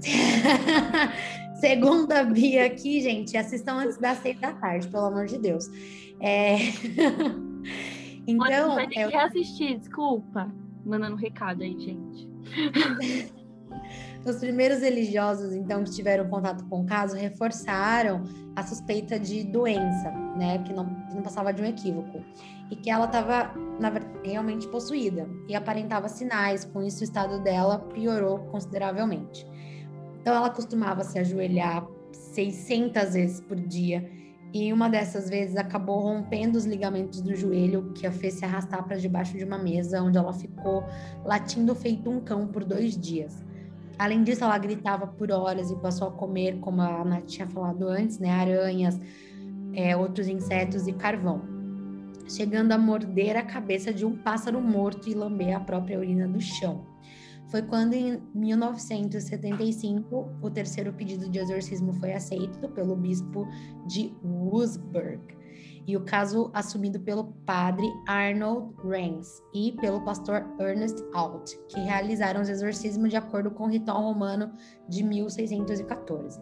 Segundo a Bia aqui, gente, assistam antes das seis da tarde, pelo amor de Deus. É... então. Vai ter eu... que assistir, desculpa. Mandando um recado aí, gente. Os primeiros religiosos, então, que tiveram contato com o caso, reforçaram a suspeita de doença, né? Que não, que não passava de um equívoco. E que ela estava realmente possuída e aparentava sinais, com isso o estado dela piorou consideravelmente. Então ela costumava se ajoelhar 600 vezes por dia. E uma dessas vezes acabou rompendo os ligamentos do joelho, que a fez se arrastar para debaixo de uma mesa, onde ela ficou latindo feito um cão por dois dias. Além disso, ela gritava por horas e passou a comer, como a Ana tinha falado antes, né, aranhas, é, outros insetos e carvão, chegando a morder a cabeça de um pássaro morto e lamber a própria urina do chão foi quando, em 1975, o terceiro pedido de exorcismo foi aceito pelo bispo de Wurzburg e o caso assumido pelo padre Arnold Reins e pelo pastor Ernest Alt, que realizaram os exorcismos de acordo com o ritual romano de 1614.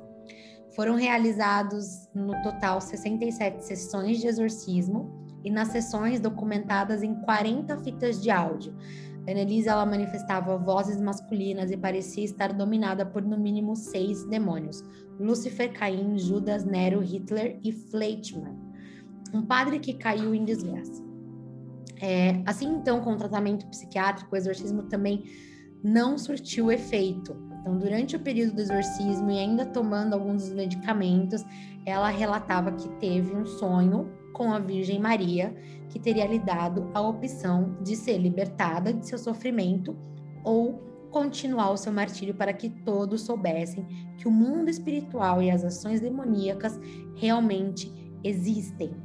Foram realizados no total 67 sessões de exorcismo e nas sessões documentadas em 40 fitas de áudio, Annelise ela manifestava vozes masculinas e parecia estar dominada por no mínimo seis demônios: Lúcifer, Caim, Judas, Nero, Hitler e Fleischmann, um padre que caiu em desgraça. É, assim, então, com o tratamento psiquiátrico, o exorcismo também não surtiu efeito. Então, durante o período do exorcismo e ainda tomando alguns dos medicamentos, ela relatava que teve um sonho com a Virgem Maria que teria lhe dado a opção de ser libertada de seu sofrimento ou continuar o seu martírio para que todos soubessem que o mundo espiritual e as ações demoníacas realmente existem.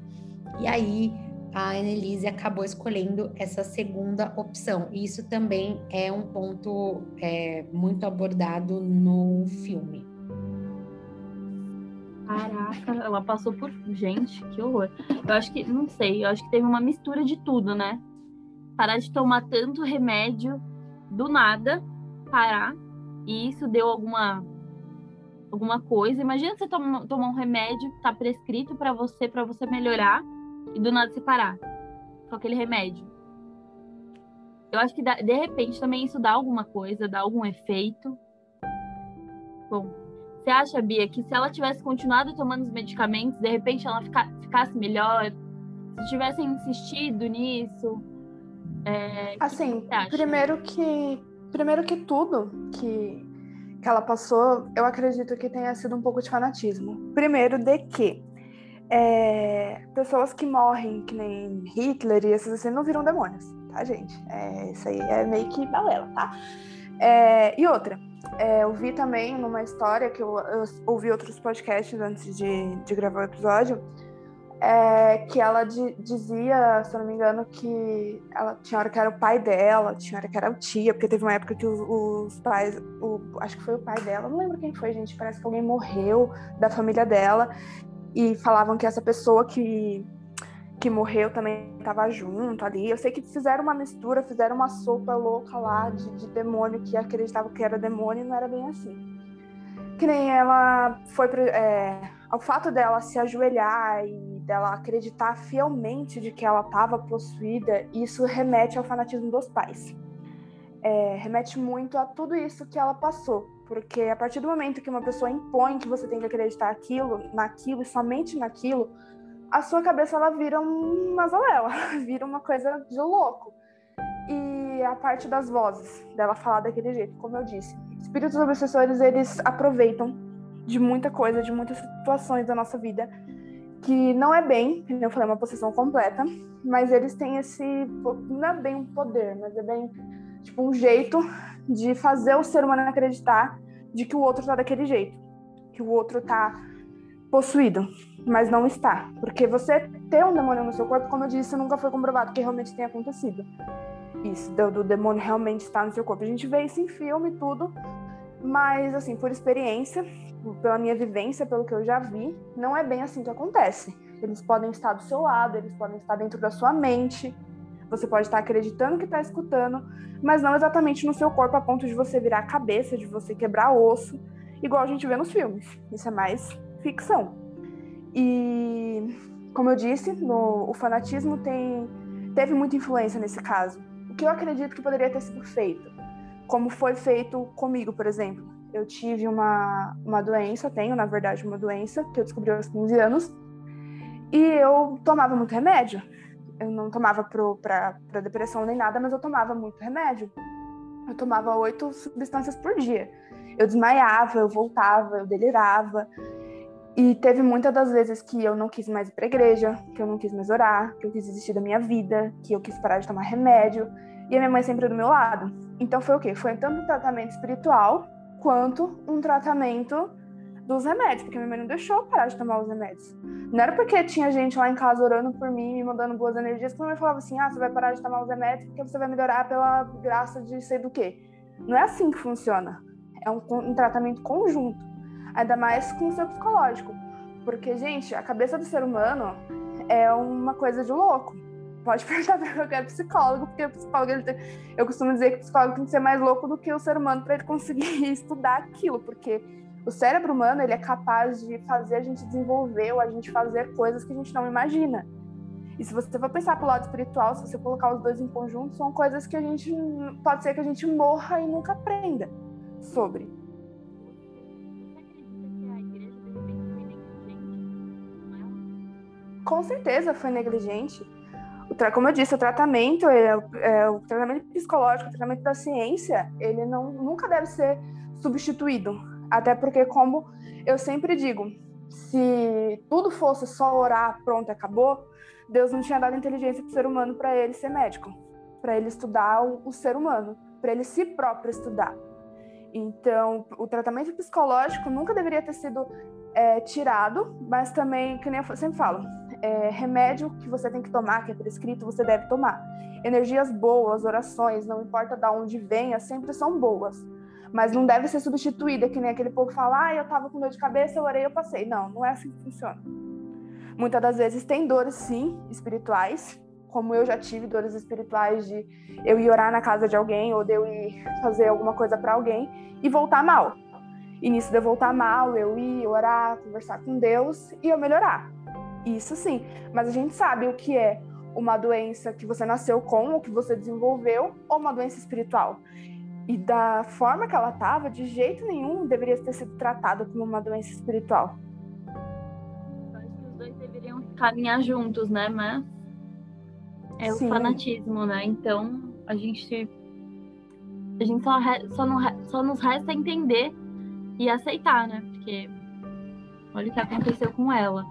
E aí a Annelise acabou escolhendo essa segunda opção. E isso também é um ponto é, muito abordado no filme. Caraca, ela passou por. Gente, que horror. Eu acho que, não sei, eu acho que teve uma mistura de tudo, né? Parar de tomar tanto remédio do nada, parar. E isso deu alguma. alguma coisa. Imagina você tomar toma um remédio que tá prescrito para você, para você melhorar, e do nada se parar com aquele remédio. Eu acho que de repente também isso dá alguma coisa, dá algum efeito. Bom, você acha, Bia, que se ela tivesse continuado tomando os medicamentos, de repente ela fica, ficasse melhor? Se tivessem insistido nisso? É, assim, que primeiro que primeiro que tudo que, que ela passou, eu acredito que tenha sido um pouco de fanatismo. Primeiro de que é, pessoas que morrem, que nem Hitler e esses assim, não viram demônios, tá, gente? É, isso aí é meio que balela, tá? É, e outra, é, eu vi também numa história que eu, eu, ouvi outros podcasts antes de, de gravar o episódio, é, que ela di, dizia, se eu não me engano, que ela tinha hora que era o pai dela, tinha hora que era o tia, porque teve uma época que os, os pais, o, acho que foi o pai dela, não lembro quem foi, gente, parece que alguém morreu da família dela, e falavam que essa pessoa que, que morreu também estava junto ali. Eu sei que fizeram uma mistura, fizeram uma sopa louca lá de, de demônio que acreditava que era demônio e não era bem assim. Que nem ela foi. É, o fato dela se ajoelhar e dela acreditar fielmente de que ela estava possuída, isso remete ao fanatismo dos pais. É, remete muito a tudo isso que ela passou. Porque a partir do momento que uma pessoa impõe que você tem que acreditar aquilo, naquilo e somente naquilo, a sua cabeça ela vira um mazaléu, vira uma coisa de louco. E a parte das vozes, dela falar daquele jeito, como eu disse. Espíritos obsessores, eles aproveitam de muita coisa, de muitas situações da nossa vida, que não é bem, como eu falei, uma possessão completa, mas eles têm esse, não é bem um poder, mas é bem, tipo, um jeito de fazer o ser humano acreditar de que o outro tá daquele jeito, que o outro tá possuído, mas não está. Porque você ter um demônio no seu corpo, como eu disse, nunca foi comprovado que realmente tenha acontecido. Isso, do, do demônio realmente estar no seu corpo. A gente vê isso em filme e tudo, mas, assim, por experiência, pela minha vivência, pelo que eu já vi, não é bem assim que acontece. Eles podem estar do seu lado, eles podem estar dentro da sua mente, você pode estar acreditando que está escutando, mas não exatamente no seu corpo a ponto de você virar a cabeça, de você quebrar osso, igual a gente vê nos filmes. Isso é mais ficção. E, como eu disse, no, o fanatismo tem, teve muita influência nesse caso. O que eu acredito que poderia ter sido feito, como foi feito comigo, por exemplo. Eu tive uma, uma doença, tenho, na verdade, uma doença que eu descobri aos 15 anos, e eu tomava muito remédio eu não tomava para depressão nem nada, mas eu tomava muito remédio. Eu tomava oito substâncias por dia. Eu desmaiava, eu voltava, eu delirava. E teve muitas das vezes que eu não quis mais ir para igreja, que eu não quis mais orar, que eu quis desistir da minha vida, que eu quis parar de tomar remédio. E a minha mãe sempre do meu lado. Então foi o quê? Foi tanto um tratamento espiritual quanto um tratamento dos remédios, porque minha mãe não deixou eu parar de tomar os remédios. Não era porque tinha gente lá em casa orando por mim, me mandando boas energias, que minha mãe falava assim: ah, você vai parar de tomar os remédios porque você vai melhorar pela graça de sei do quê. Não é assim que funciona. É um, um tratamento conjunto, ainda mais com o seu psicológico. Porque, gente, a cabeça do ser humano é uma coisa de louco. Pode perguntar para qualquer psicólogo, porque o psicólogo, ele tem... eu costumo dizer que o psicólogo tem que ser mais louco do que o ser humano para ele conseguir estudar aquilo, porque o cérebro humano ele é capaz de fazer a gente desenvolver ou a gente fazer coisas que a gente não imagina. E se você for pensar pelo lado espiritual, se você colocar os dois em conjunto, são coisas que a gente pode ser que a gente morra e nunca aprenda sobre. Com certeza foi negligente. Como eu disse, o tratamento, é, é, o tratamento psicológico, o tratamento da ciência, ele não, nunca deve ser substituído até porque, como eu sempre digo, se tudo fosse só orar, pronto, acabou, Deus não tinha dado inteligência para o ser humano para ele ser médico, para ele estudar o, o ser humano, para ele si próprio estudar. Então, o tratamento psicológico nunca deveria ter sido é, tirado, mas também, que nem eu sempre falo, é, remédio que você tem que tomar, que é prescrito, você deve tomar. Energias boas, orações, não importa de onde venha, sempre são boas mas não deve ser substituída, que nem aquele povo fala, ah, eu tava com dor de cabeça, eu orei, eu passei. Não, não é assim que funciona. Muitas das vezes tem dores, sim, espirituais, como eu já tive dores espirituais de eu ir orar na casa de alguém ou de eu ir fazer alguma coisa para alguém e voltar mal. E nisso de eu voltar mal, eu ir orar, conversar com Deus e eu melhorar. Isso sim. Mas a gente sabe o que é uma doença que você nasceu com, ou que você desenvolveu, ou uma doença espiritual. E da forma que ela estava, de jeito nenhum deveria ter sido tratada como uma doença espiritual. Acho que os dois deveriam caminhar juntos, né? Mas é Sim. o fanatismo, né? Então a gente a gente só, só, não, só nos resta entender e aceitar, né? Porque olha o que aconteceu com ela.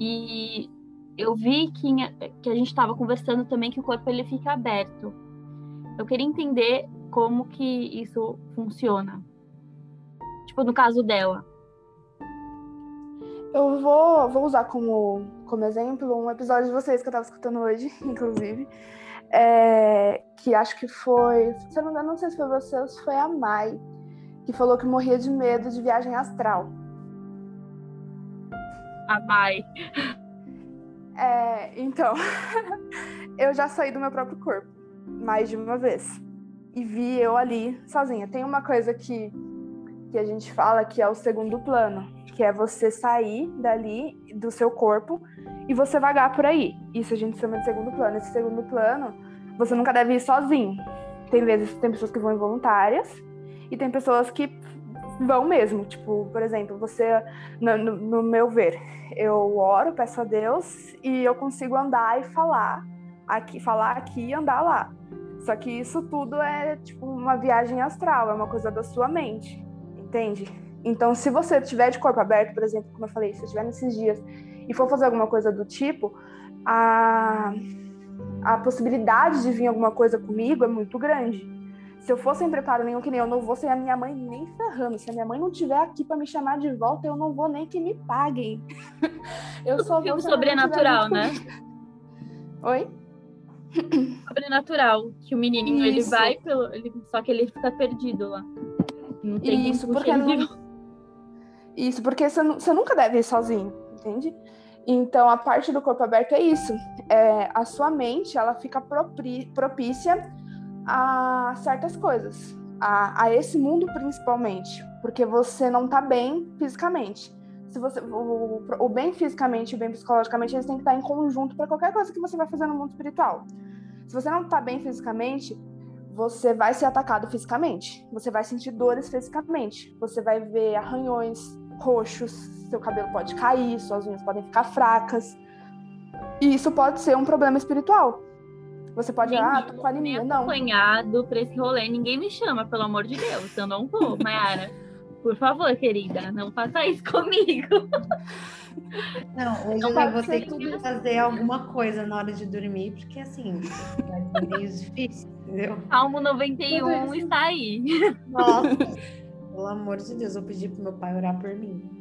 E eu vi que, que a gente estava conversando também que o corpo ele fica aberto. Eu queria entender como que isso funciona. Tipo, no caso dela. Eu vou, vou usar como, como exemplo um episódio de vocês que eu estava escutando hoje, inclusive. É, que acho que foi. Se eu não me engano, não sei se foi você ou se foi a Mai, que falou que morria de medo de viagem astral. A Mai. É, então, eu já saí do meu próprio corpo mais de uma vez e vi eu ali sozinha. Tem uma coisa que, que a gente fala que é o segundo plano, que é você sair dali do seu corpo e você vagar por aí. Isso a gente chama de segundo plano. Esse segundo plano, você nunca deve ir sozinho. Tem vezes tem pessoas que vão involuntárias e tem pessoas que vão mesmo. Tipo, por exemplo, você, no, no, meu ver, eu oro, peço a Deus e eu consigo andar e falar aqui, falar aqui e andar lá. Só que isso tudo é tipo uma viagem astral, é uma coisa da sua mente, entende? Então, se você tiver de corpo aberto, por exemplo, como eu falei, se estiver nesses dias e for fazer alguma coisa do tipo, a, a possibilidade de vir alguma coisa comigo é muito grande. Se eu for sem preparo nenhum, que nem eu não vou sem a minha mãe nem ferrando. Se a minha mãe não tiver aqui para me chamar de volta, eu não vou nem que me paguem. eu só vou. sobrenatural, né? Oi? Sobrenatural. Que o menininho ele vai pelo. Ele, só que ele fica perdido lá. Não tem Isso, porque não... Isso, porque você, você nunca deve ir sozinho, entende? Então, a parte do corpo aberto é isso. É, a sua mente, ela fica propícia a certas coisas, a, a esse mundo principalmente, porque você não está bem fisicamente. Se você, o, o bem fisicamente e o bem psicologicamente, eles têm que estar em conjunto para qualquer coisa que você vai fazer no mundo espiritual. Se você não está bem fisicamente, você vai ser atacado fisicamente, você vai sentir dores fisicamente, você vai ver arranhões roxos, seu cabelo pode cair, suas unhas podem ficar fracas. E isso pode ser um problema espiritual. Você pode, Gente, ah, tô com anemia. Não. acompanhado pra esse rolê, ninguém me chama, pelo amor de Deus. Eu não vou, Mayara. Por favor, querida, não faça isso comigo. Não, hoje não eu vou ter que fazer alguma coisa na hora de dormir, porque assim, vai ser meio difícil, entendeu? Salmo 91 está aí. Nossa, pelo amor de Deus, eu pedi pro meu pai orar por mim.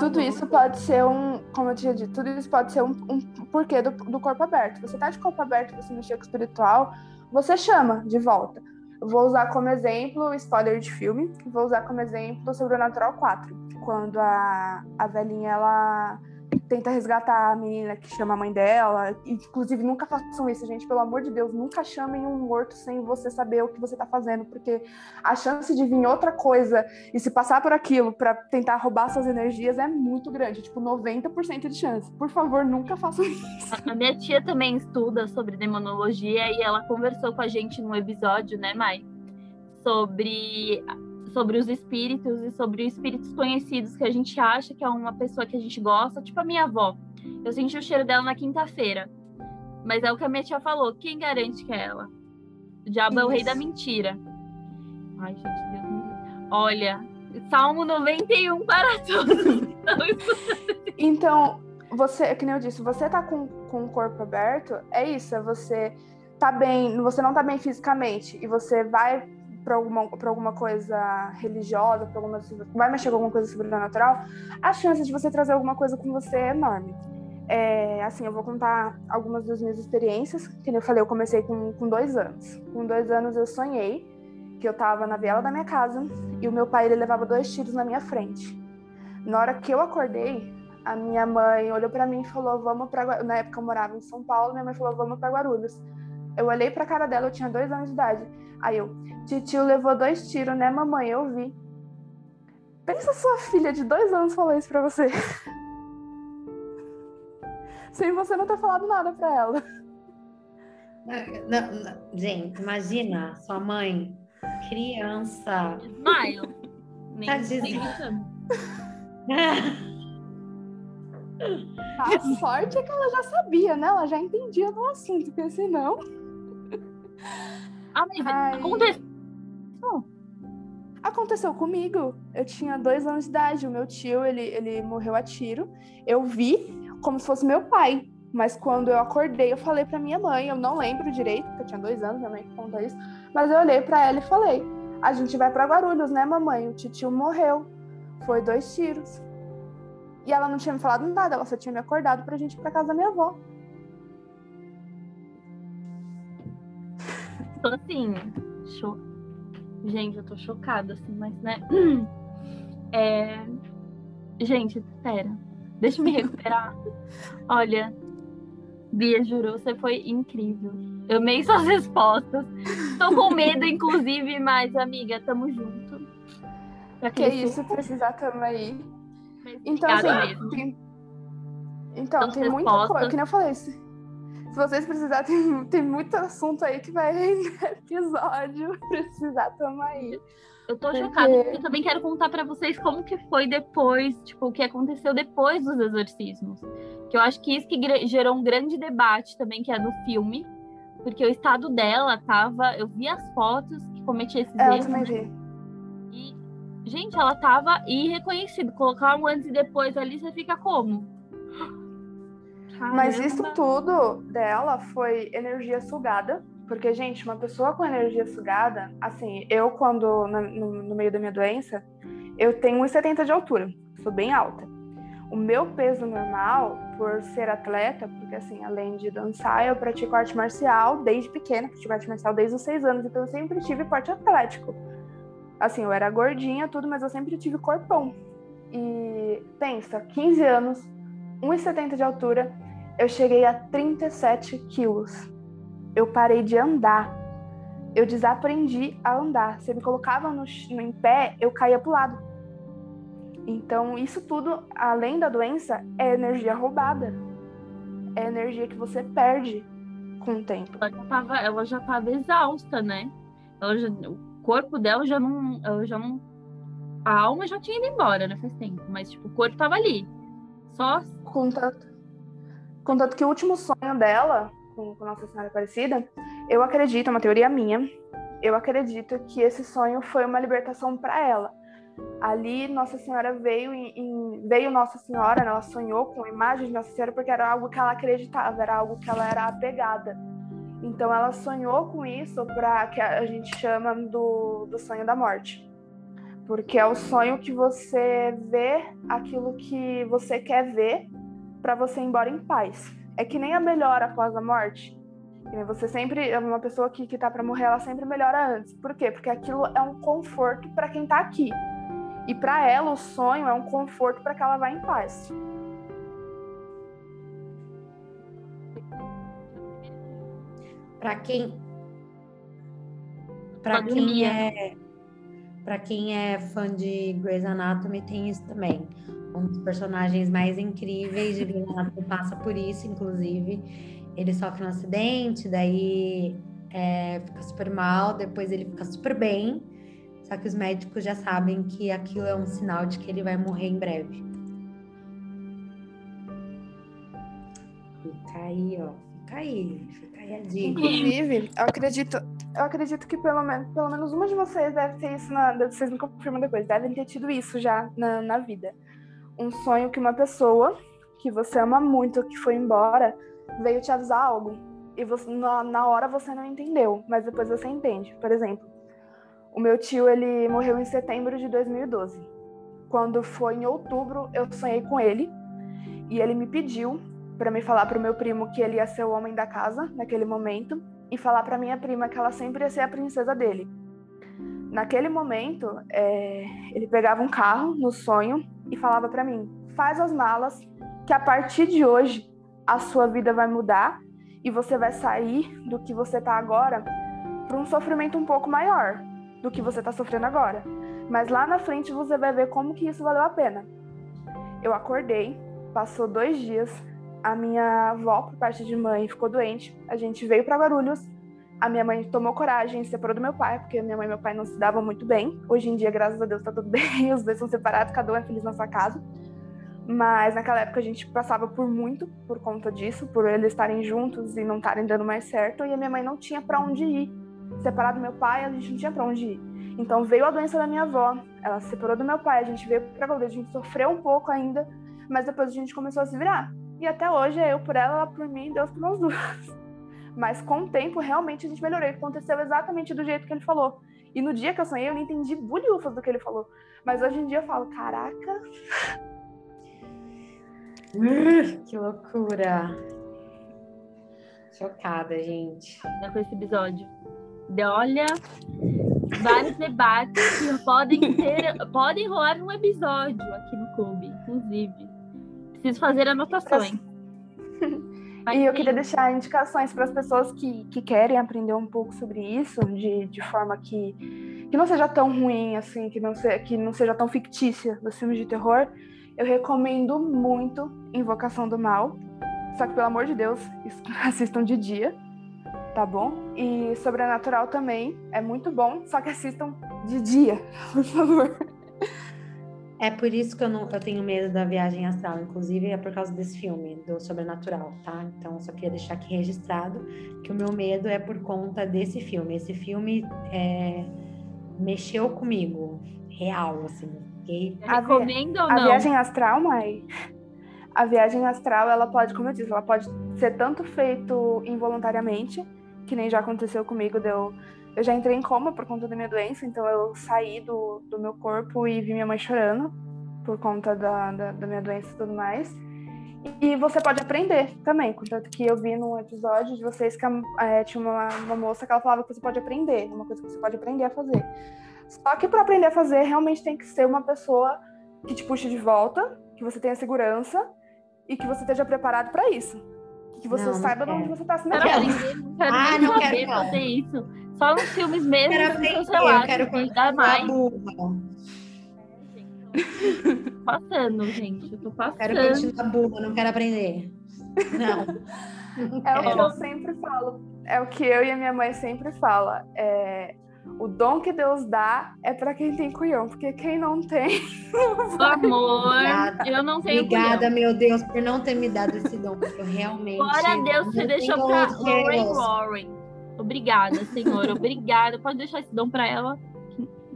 Tudo isso pode ser um, como eu tinha dito, tudo isso pode ser um, um porquê do, do corpo aberto. Você tá de corpo aberto, você mexeu com o espiritual, você chama de volta. Vou usar como exemplo spoiler de filme, vou usar como exemplo Sobrenatural 4, quando a, a velhinha ela tenta resgatar a menina que chama a mãe dela. Inclusive, nunca façam isso, gente. Pelo amor de Deus, nunca chamem um morto sem você saber o que você tá fazendo, porque a chance de vir outra coisa e se passar por aquilo para tentar roubar suas energias é muito grande, tipo 90% de chance. Por favor, nunca façam isso. A minha tia também estuda sobre demonologia e ela conversou com a gente num episódio, né, Mai? Sobre sobre os espíritos e sobre espíritos conhecidos que a gente acha que é uma pessoa que a gente gosta, tipo a minha avó. Eu senti o cheiro dela na quinta-feira. Mas é o que a minha tia falou. Quem garante que é ela? O diabo Isso. é o rei da mentira. Ai, gente, Deus me Olha, Salmo 91 para todos. então, você, que nem eu disse, você tá com, com o corpo aberto, é isso, é você tá bem, você não tá bem fisicamente e você vai para alguma, alguma coisa religiosa, alguma vai mexer com alguma coisa sobrenatural, a chance de você trazer alguma coisa com você é enorme. É, assim, eu vou contar algumas das minhas experiências. Como eu falei, eu comecei com, com dois anos. Com dois anos eu sonhei que eu estava na viela da minha casa e o meu pai ele levava dois tiros na minha frente. Na hora que eu acordei, a minha mãe olhou para mim e falou: "Vamos para na época eu morava em São Paulo, minha mãe falou: "Vamos para Guarulhos". Eu olhei para a cara dela, eu tinha dois anos de idade. Aí eu, titio levou dois tiros, né, mamãe? Eu vi. Pensa sua filha de dois anos falou isso pra você. Sem você não ter falado nada pra ela. Não, não, gente, imagina, sua mãe, criança. Desmaio. Nem, Tá dizendo. A sorte é que ela já sabia, né? Ela já entendia do assunto, porque senão. Ah, mas Ai. aconteceu. Aconteceu comigo. Eu tinha dois anos de idade. O meu tio, ele, ele morreu a tiro. Eu vi como se fosse meu pai. Mas quando eu acordei, eu falei pra minha mãe. Eu não lembro direito, porque eu tinha dois anos, minha mãe conta isso. Mas eu olhei pra ela e falei: A gente vai pra Guarulhos, né, mamãe? O tio morreu. Foi dois tiros. E ela não tinha me falado nada, ela só tinha me acordado pra gente ir pra casa da minha avó. Tô assim. Cho... Gente, eu tô chocada, assim, mas, né? É... Gente, pera. Deixa eu me recuperar. Olha, Bia, juro, você foi incrível. Eu amei suas respostas. Tô com medo, inclusive, mas, amiga, tamo junto. Pra Que isso, precisar tamo aí. Então, assim, tem... Então, Tantas tem muita respostas. coisa, que nem eu falei, se, vocês precisarem, tem, tem muito assunto aí que vai render episódio, precisar, tamo aí. Eu tô Porque- chocada, porque eu também quero contar pra vocês como que foi depois, tipo, o que aconteceu depois dos exorcismos. Que eu acho que isso que gerou um grande debate também, que é do filme. Porque o estado dela tava. Eu vi as fotos que cometia esses É, eu erros. também né? vi. E, gente, ela tava irreconhecível. Colocar um antes e depois ali, você fica como? Mas Caramba. isso tudo dela foi energia sugada. Porque, gente, uma pessoa com energia sugada, assim, eu quando, no, no meio da minha doença, eu tenho 1,70 de altura, sou bem alta. O meu peso normal, por ser atleta, porque assim, além de dançar, eu pratico arte marcial desde pequena, pratico arte marcial desde os seis anos, então eu sempre tive porte atlético. Assim, eu era gordinha, tudo, mas eu sempre tive corpão. E pensa, 15 anos, 1,70 de altura, eu cheguei a 37 quilos. Eu parei de andar. Eu desaprendi a andar. Você me colocava no, no- em pé, eu caía pro lado. Então, isso tudo, além da doença, é energia roubada. É energia que você perde com o tempo. ela já tava, ela já tava exausta, né? Já- o corpo dela já não, ela já não. A alma já tinha ido embora, né? Faz tempo, mas tipo, o corpo tava ali. Só Contanto, contanto que o último sonho dela, com, com Nossa Senhora Aparecida, eu acredito, é uma teoria minha, eu acredito que esse sonho foi uma libertação para ela. Ali, Nossa Senhora veio em, em- veio Nossa Senhora, né, ela sonhou com a imagem de Nossa Senhora porque era algo que ela acreditava, era algo que ela era apegada. Então, ela sonhou com isso para que a gente chama do, do sonho da morte. Porque é o sonho que você vê aquilo que você quer ver para você ir embora em paz. É que nem a melhora após a morte. Você sempre, uma pessoa que, que tá para morrer, ela sempre melhora antes. Por quê? Porque aquilo é um conforto para quem tá aqui. E para ela, o sonho é um conforto para que ela vá em paz. Para quem para quem Pandemia. é para quem é fã de Grey's Anatomy tem isso também. Um dos personagens mais incríveis de Grey's Anatomy passa por isso, inclusive. Ele sofre um acidente, daí é, fica super mal, depois ele fica super bem. Só que os médicos já sabem que aquilo é um sinal de que ele vai morrer em breve. Fica aí, ó. Fica aí. Inclusive, eu acredito, eu acredito que pelo menos, pelo menos uma de vocês deve ter isso na. Vocês me confirmam depois, devem ter tido isso já na, na vida. Um sonho que uma pessoa que você ama muito, que foi embora, veio te avisar algo. E você, na, na hora você não entendeu, mas depois você entende. Por exemplo, o meu tio ele morreu em setembro de 2012. Quando foi em outubro, eu sonhei com ele e ele me pediu para me falar pro meu primo que ele ia ser o homem da casa naquele momento e falar para minha prima que ela sempre ia ser a princesa dele. Naquele momento, é, ele pegava um carro no sonho e falava para mim: faz as malas, que a partir de hoje a sua vida vai mudar e você vai sair do que você tá agora para um sofrimento um pouco maior do que você tá sofrendo agora. Mas lá na frente você vai ver como que isso valeu a pena. Eu acordei, passou dois dias, a minha avó, por parte de mãe, ficou doente. A gente veio para Guarulhos. A minha mãe tomou coragem, se separou do meu pai, porque minha mãe e meu pai não se davam muito bem. Hoje em dia, graças a Deus, tá tudo bem. Os dois são separados, cada um é feliz na sua casa. Mas naquela época a gente passava por muito por conta disso, por eles estarem juntos e não estarem dando mais certo. E a minha mãe não tinha para onde ir. Separado do meu pai, a gente não tinha para onde ir. Então veio a doença da minha avó, ela se separou do meu pai, a gente veio para Guarulhos, a gente sofreu um pouco ainda, mas depois a gente começou a se virar. E até hoje é eu por ela, ela por mim, Deus por nós duas. Mas com o tempo, realmente a gente melhorou. Aconteceu exatamente do jeito que ele falou. E no dia que eu sonhei, eu não entendi bulhufas do que ele falou. Mas hoje em dia eu falo, caraca. que loucura. Chocada, gente. Com esse episódio. De, olha, vários debates que podem ter, podem rolar num episódio aqui no clube, inclusive. Preciso fazer anotações. e eu queria deixar indicações para as pessoas que, que querem aprender um pouco sobre isso, de, de forma que, que não seja tão ruim, assim, que não, se, que não seja tão fictícia dos filmes de terror. Eu recomendo muito Invocação do Mal. Só que, pelo amor de Deus, assistam de dia, tá bom? E Sobrenatural também é muito bom, só que assistam de dia, por favor. É por isso que eu, não, eu tenho medo da viagem astral, inclusive é por causa desse filme, do Sobrenatural, tá? Então, só queria deixar aqui registrado que o meu medo é por conta desse filme. Esse filme é, mexeu comigo, real, assim. Fiquei... A, vi a viagem astral, mãe? A viagem astral, ela pode, como eu disse, ela pode ser tanto feito involuntariamente, que nem já aconteceu comigo, deu... De eu já entrei em coma por conta da minha doença, então eu saí do, do meu corpo e vi minha mãe chorando por conta da, da, da minha doença e tudo mais. E você pode aprender também, contanto que eu vi num episódio de vocês que é, tinha uma, uma moça que ela falava que você pode aprender, uma coisa que você pode aprender a fazer. Só que para aprender a fazer, realmente tem que ser uma pessoa que te puxe de volta, que você tenha segurança e que você esteja preparado para isso. Que você não, saiba não de onde você está se metendo. Ah, não quero fazer isso. Só nos filmes mesmo, quero aprender, eu quero contar mais. passando, gente. Eu tô passando. Quero continuar burra, não quero aprender. Não. é o que eu sempre falo. É o que eu e a minha mãe sempre fala. É, o dom que Deus dá é para quem tem cunhão, porque quem não tem. Não Amor, Obrigada. eu não tenho Obrigada, cunhão. meu Deus, por não ter me dado esse dom, porque eu realmente. Glória a Deus, você deixou para Lauren Warren. Obrigada, Senhor. Obrigada. Pode deixar esse dom para ela.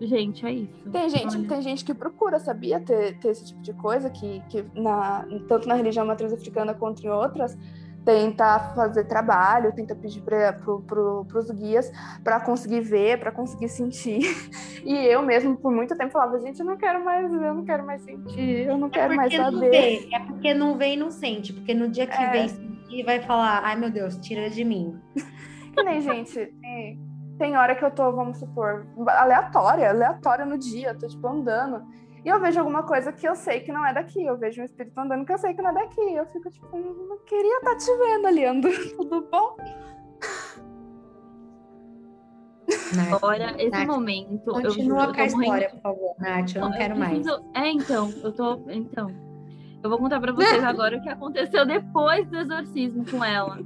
Gente, é isso. Tem gente, tem gente que procura, sabia, ter, ter esse tipo de coisa, que, que na, tanto na religião matriz africana quanto em outras, tenta fazer trabalho, tenta pedir para pro, pro, os guias para conseguir ver, para conseguir sentir. E eu mesmo, por muito tempo, falava, gente, eu não quero mais ver, eu não quero mais sentir, eu não é quero mais saber. Vê, é porque não vê e não sente, porque no dia que é. vem sentir, vai falar, ai meu Deus, tira de mim. Que nem, gente, tem, tem hora que eu tô, vamos supor, aleatória, aleatória no dia, tô tipo andando. E eu vejo alguma coisa que eu sei que não é daqui. Eu vejo um espírito andando que eu sei que não é daqui. Eu fico tipo, não queria estar tá te vendo ali andando. Tudo bom? Nath, Agora, esse Nath, momento. Continua eu, com a história, por favor, Nath. Eu não, não quero eu preciso... mais. É, então, eu tô. Então. Eu vou contar para vocês agora o que aconteceu depois do exorcismo com ela.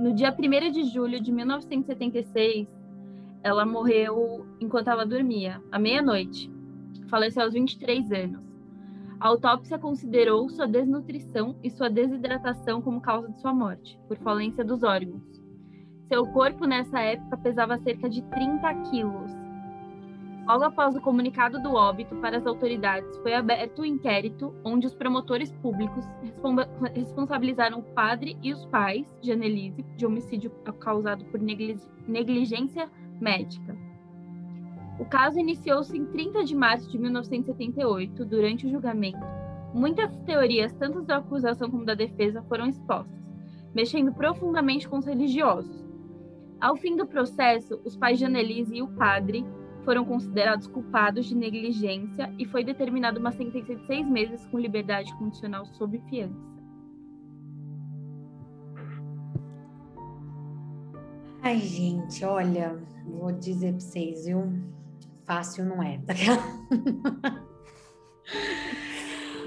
No dia 1 de julho de 1976, ela morreu enquanto ela dormia, à meia-noite faleceu aos 23 anos. A autópsia considerou sua desnutrição e sua desidratação como causa de sua morte, por falência dos órgãos. Seu corpo, nessa época, pesava cerca de 30 quilos. Logo após o comunicado do óbito para as autoridades, foi aberto o um inquérito onde os promotores públicos responsabilizaram o padre e os pais de Annelise de homicídio causado por negligência médica. O caso iniciou-se em 30 de março de 1978, durante o julgamento. Muitas teorias, tanto da acusação como da defesa, foram expostas, mexendo profundamente com os religiosos. Ao fim do processo, os pais de Annelise e o padre foram considerados culpados de negligência e foi determinada uma sentença de seis meses com liberdade condicional sob fiança. Ai, gente, olha, vou dizer para vocês, viu? fácil não é.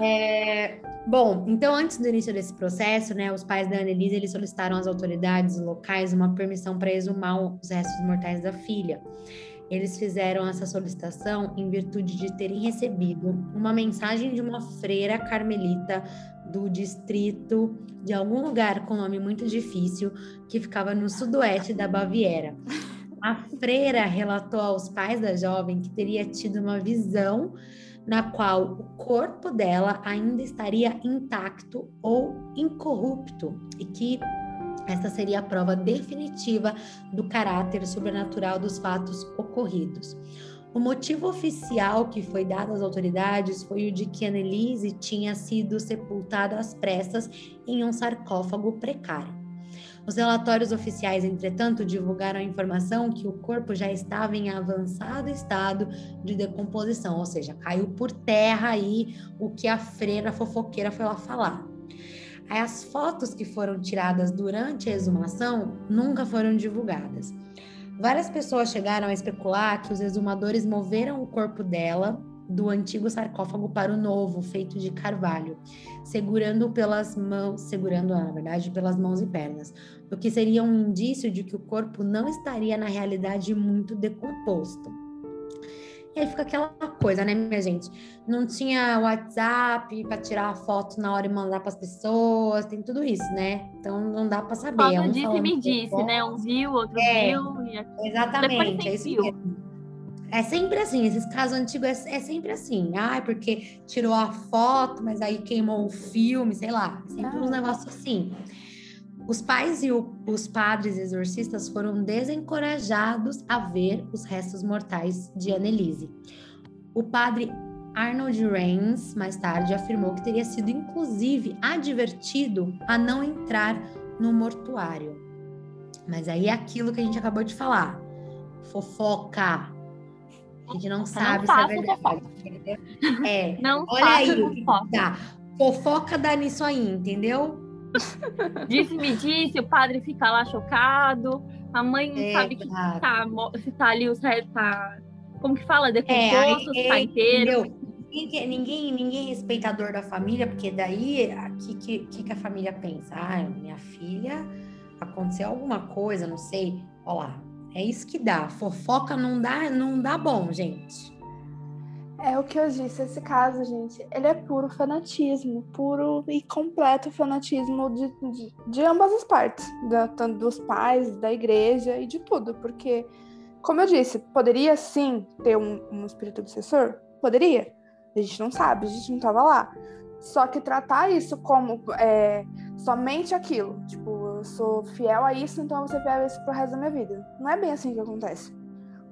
é, bom, então antes do início desse processo, né, os pais da Annelise eles solicitaram às autoridades locais uma permissão para exumar os restos mortais da filha. Eles fizeram essa solicitação em virtude de terem recebido uma mensagem de uma freira carmelita do distrito de algum lugar com nome muito difícil que ficava no sudoeste da Baviera. A freira relatou aos pais da jovem que teria tido uma visão na qual o corpo dela ainda estaria intacto ou incorrupto e que essa seria a prova definitiva do caráter sobrenatural dos fatos ocorridos. O motivo oficial que foi dado às autoridades foi o de que Annelise tinha sido sepultada às pressas em um sarcófago precário. Os relatórios oficiais, entretanto, divulgaram a informação que o corpo já estava em avançado estado de decomposição, ou seja, caiu por terra aí o que a freira fofoqueira foi lá falar. Aí as fotos que foram tiradas durante a exumação nunca foram divulgadas. Várias pessoas chegaram a especular que os exumadores moveram o corpo dela do antigo sarcófago para o novo, feito de carvalho, segurando pelas mãos, segurando, na verdade, pelas mãos e pernas, o que seria um indício de que o corpo não estaria na realidade muito decomposto. E aí fica aquela coisa, né, minha gente? Não tinha WhatsApp para tirar a foto na hora e mandar para as pessoas, tem tudo isso, né? Então não dá para saber. Só um disse e me disse, né? Um viu, outro é, viu. E... Exatamente, é isso mesmo. É sempre assim, esses casos antigos é, é sempre assim. Ah, porque tirou a foto, mas aí queimou o filme, sei lá. Sempre ah. uns negócios assim. Os pais e o, os padres exorcistas foram desencorajados a ver os restos mortais de Annelise. O padre Arnold Rains, mais tarde, afirmou que teria sido, inclusive, advertido a não entrar no mortuário. Mas aí é aquilo que a gente acabou de falar: fofoca. A gente não, não sabe se é verdade. É, não olha aí, fofoca. Fofoca dá nisso aí, entendeu? Disse-me disse, o padre fica lá chocado, a mãe não é, sabe que tá, se tá ali os tá, como que fala, decomposto, é, se tá inteiro. Ninguém, ninguém, ninguém é respeitador da família, porque daí o que, que, que a família pensa? Ah, minha filha aconteceu alguma coisa, não sei. Olha lá, é isso que dá. Fofoca não dá, não dá bom, gente. É o que eu disse, esse caso, gente, ele é puro fanatismo, puro e completo fanatismo de, de, de ambas as partes, da, tanto dos pais, da igreja e de tudo, porque, como eu disse, poderia sim ter um, um espírito obsessor? Poderia. A gente não sabe, a gente não estava lá. Só que tratar isso como é, somente aquilo, tipo, eu sou fiel a isso, então eu vou ser fiel a isso pro resto da minha vida. Não é bem assim que acontece.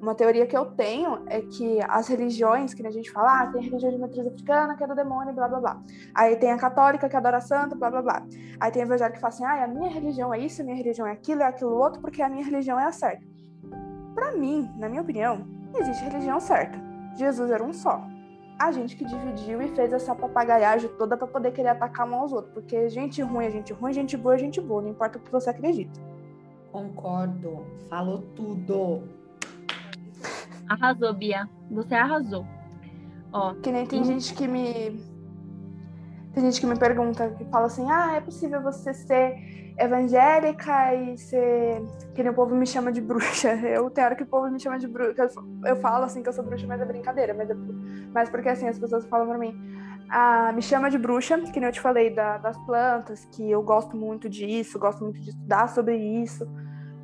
Uma teoria que eu tenho é que as religiões, que a gente fala, ah, tem a religião de matriz africana, que é do demônio, blá blá blá. Aí tem a católica, que adora santo, blá blá blá. Aí tem a evangélica que fala assim, ah, a minha religião é isso, a minha religião é aquilo, é aquilo outro, porque a minha religião é a certa. Para mim, na minha opinião, existe religião certa. Jesus era um só. A gente que dividiu e fez essa papagaiagem toda para poder querer atacar um aos outros. Porque gente ruim é gente ruim, gente boa é gente boa, não importa o que você acredita. Concordo. Falou tudo. Arrasou, Bia. Você arrasou. Ó, que nem tem gente que me. Tem gente que me pergunta, que fala assim: ah, é possível você ser evangélica e ser. Que nem o povo me chama de bruxa. Eu tenho hora que o povo me chama de bruxa. Eu falo assim que eu sou bruxa, mas é brincadeira. Mas, é... mas porque assim, as pessoas falam pra mim. Ah, me chama de bruxa, que nem eu te falei da, das plantas, que eu gosto muito disso, gosto muito de estudar sobre isso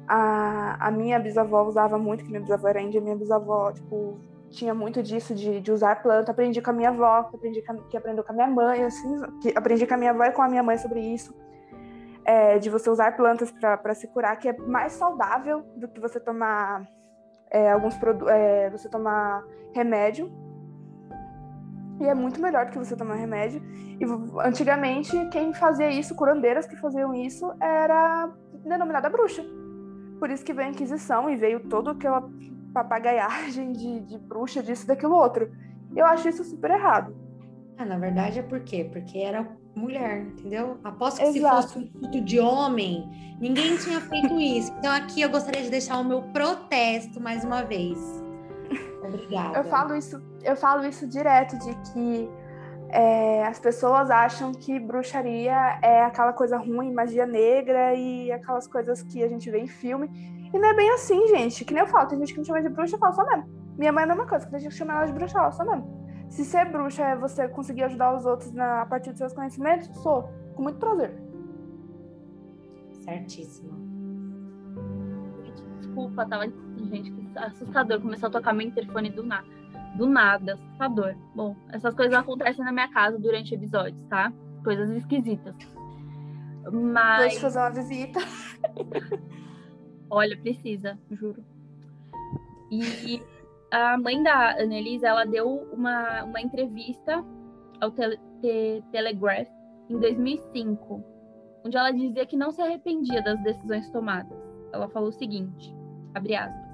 a, a minha bisavó usava muito, que minha bisavó era índia, minha bisavó, tipo, tinha muito disso de, de usar planta. Aprendi com a minha avó, que, aprendi com, que aprendeu com a minha mãe, assim, que aprendi com a minha avó e com a minha mãe sobre isso. É, de você usar plantas para se curar, que é mais saudável do que você tomar é, alguns produtos, é, você tomar remédio. E é muito melhor do que você tomar remédio. E antigamente, quem fazia isso, curandeiras que faziam isso, era denominada bruxa. Por isso que veio a Inquisição e veio toda aquela papagaiagem de, de bruxa, disso, daquilo outro. Eu acho isso super errado. Ah, na verdade é por quê? Porque era mulher, entendeu? Aposto que Exato. se fosse um culto de homem, ninguém tinha feito isso. Então aqui eu gostaria de deixar o meu protesto mais uma vez. Obrigada. Eu falo isso, eu falo isso direto de que é, as pessoas acham que bruxaria é aquela coisa ruim, magia negra e aquelas coisas que a gente vê em filme. E não é bem assim, gente. Que nem eu falo, tem gente que me chama de bruxa, eu falo só mesmo. Minha mãe é a mesma coisa, tem gente que chama ela de bruxa, ela só mesmo. Se ser bruxa é você conseguir ajudar os outros na, a partir dos seus conhecimentos, sou, com muito prazer. Certíssimo. Desculpa, tava. Gente, assustador. Começou a tocar meu interfone do nada. Do nada, assustador. Bom, essas coisas acontecem na minha casa durante episódios, tá? Coisas esquisitas. Mas. Vou te fazer uma visita. Olha, precisa, juro. E a mãe da Annelise, ela deu uma, uma entrevista ao Te Te Telegraph em 2005, onde ela dizia que não se arrependia das decisões tomadas. Ela falou o seguinte, abre aspas,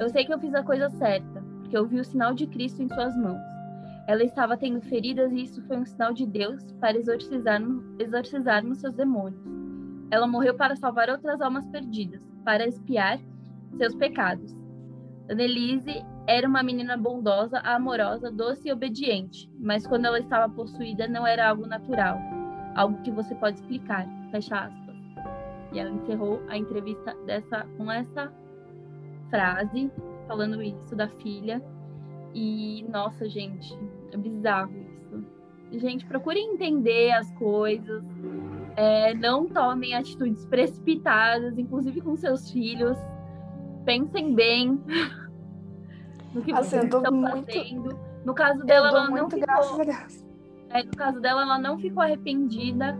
Eu sei que eu fiz a coisa certa, porque eu vi o sinal de Cristo em suas mãos. Ela estava tendo feridas e isso foi um sinal de Deus para exorcizarmos, exorcizarmos seus demônios. Ela morreu para salvar outras almas perdidas, para espiar seus pecados. Annelise era uma menina bondosa, amorosa, doce e obediente, mas quando ela estava possuída não era algo natural, algo que você pode explicar. Fecha aspas. E ela encerrou a entrevista dessa, com essa frase, falando isso da filha. E, nossa, gente, é bizarro isso. Gente, procurem entender as coisas. É, não tomem atitudes precipitadas, inclusive com seus filhos pensem bem no que assim, vocês estão muito... fazendo. No caso dela, ela não ficou. É, no caso dela, ela não ficou arrependida.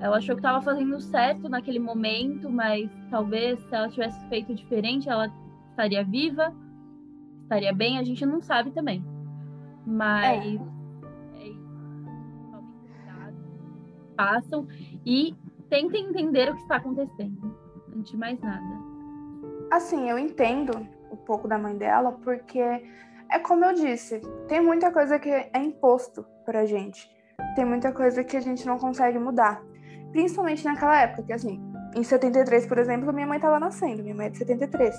Ela achou que estava fazendo certo naquele momento, mas talvez se ela tivesse feito diferente, ela estaria viva, estaria bem. A gente não sabe também. Mas é. é isso. Passam e tentem entender o que está acontecendo. Antes de mais nada. Assim, eu entendo um pouco da mãe dela, porque é como eu disse, tem muita coisa que é imposto pra gente. Tem muita coisa que a gente não consegue mudar. Principalmente naquela época, que assim, em 73, por exemplo, minha mãe estava nascendo, minha mãe é de 73.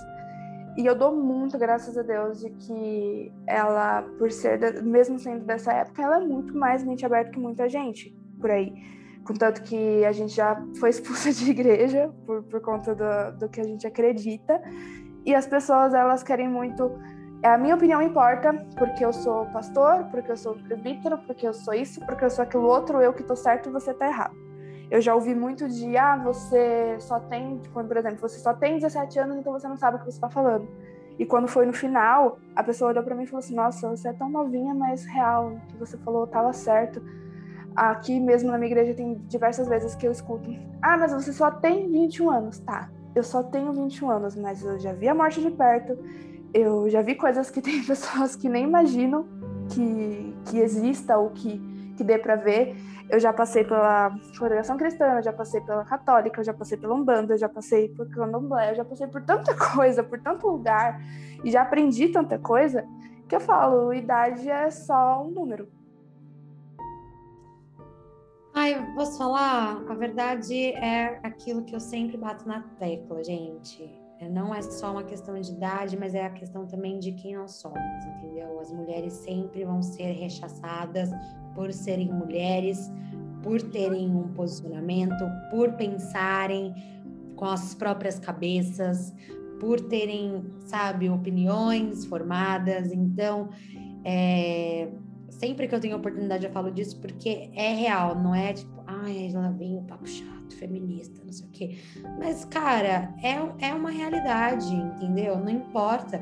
E eu dou muito graças a Deus de que ela, por ser, mesmo sendo dessa época, ela é muito mais mente aberta que muita gente por aí. Contanto que a gente já foi expulsa de igreja por, por conta do, do que a gente acredita. E as pessoas, elas querem muito. A minha opinião importa porque eu sou pastor, porque eu sou presbítero, porque eu sou isso, porque eu sou aquilo outro, eu que tô certo e você tá errado. Eu já ouvi muito de, ah, você só tem, tipo, por exemplo, você só tem 17 anos, então você não sabe o que você tá falando. E quando foi no final, a pessoa olhou para mim e falou assim: Nossa, você é tão novinha, mas real, o que você falou tava certo. Aqui mesmo na minha igreja tem diversas vezes que eu escuto: Ah, mas você só tem 21 anos. Tá, eu só tenho 21 anos, mas eu já vi a morte de perto, eu já vi coisas que tem pessoas que nem imaginam que, que exista ou que, que dê para ver. Eu já passei pela congregação cristã, eu já passei pela católica, eu já passei pela Umbanda, eu já passei por candomblé, eu já passei por tanta coisa, por tanto lugar, e já aprendi tanta coisa, que eu falo, idade é só um número. Ai, posso falar? A verdade é aquilo que eu sempre bato na tecla, gente. É, não é só uma questão de idade, mas é a questão também de quem nós somos, entendeu? As mulheres sempre vão ser rechaçadas por serem mulheres, por terem um posicionamento, por pensarem com as próprias cabeças, por terem, sabe, opiniões formadas. Então, é, sempre que eu tenho oportunidade eu falo disso porque é real, não é tipo, ai, ela vem o papo chato, feminista, não sei o quê. Mas, cara, é, é uma realidade, entendeu? Não importa.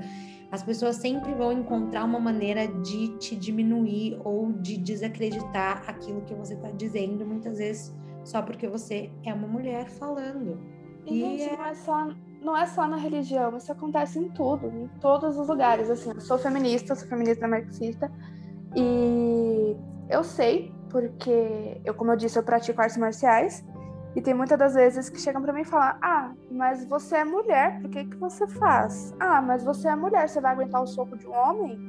As pessoas sempre vão encontrar uma maneira de te diminuir ou de desacreditar aquilo que você está dizendo, muitas vezes só porque você é uma mulher falando. E, é... não, é só, não é só na religião, isso acontece em tudo, em todos os lugares. Assim, eu sou feminista, sou feminista marxista, e eu sei, porque eu, como eu disse, eu pratico artes marciais. E tem muitas das vezes que chegam para mim e falam: Ah, mas você é mulher, por que, que você faz? Ah, mas você é mulher, você vai aguentar o soco de um homem?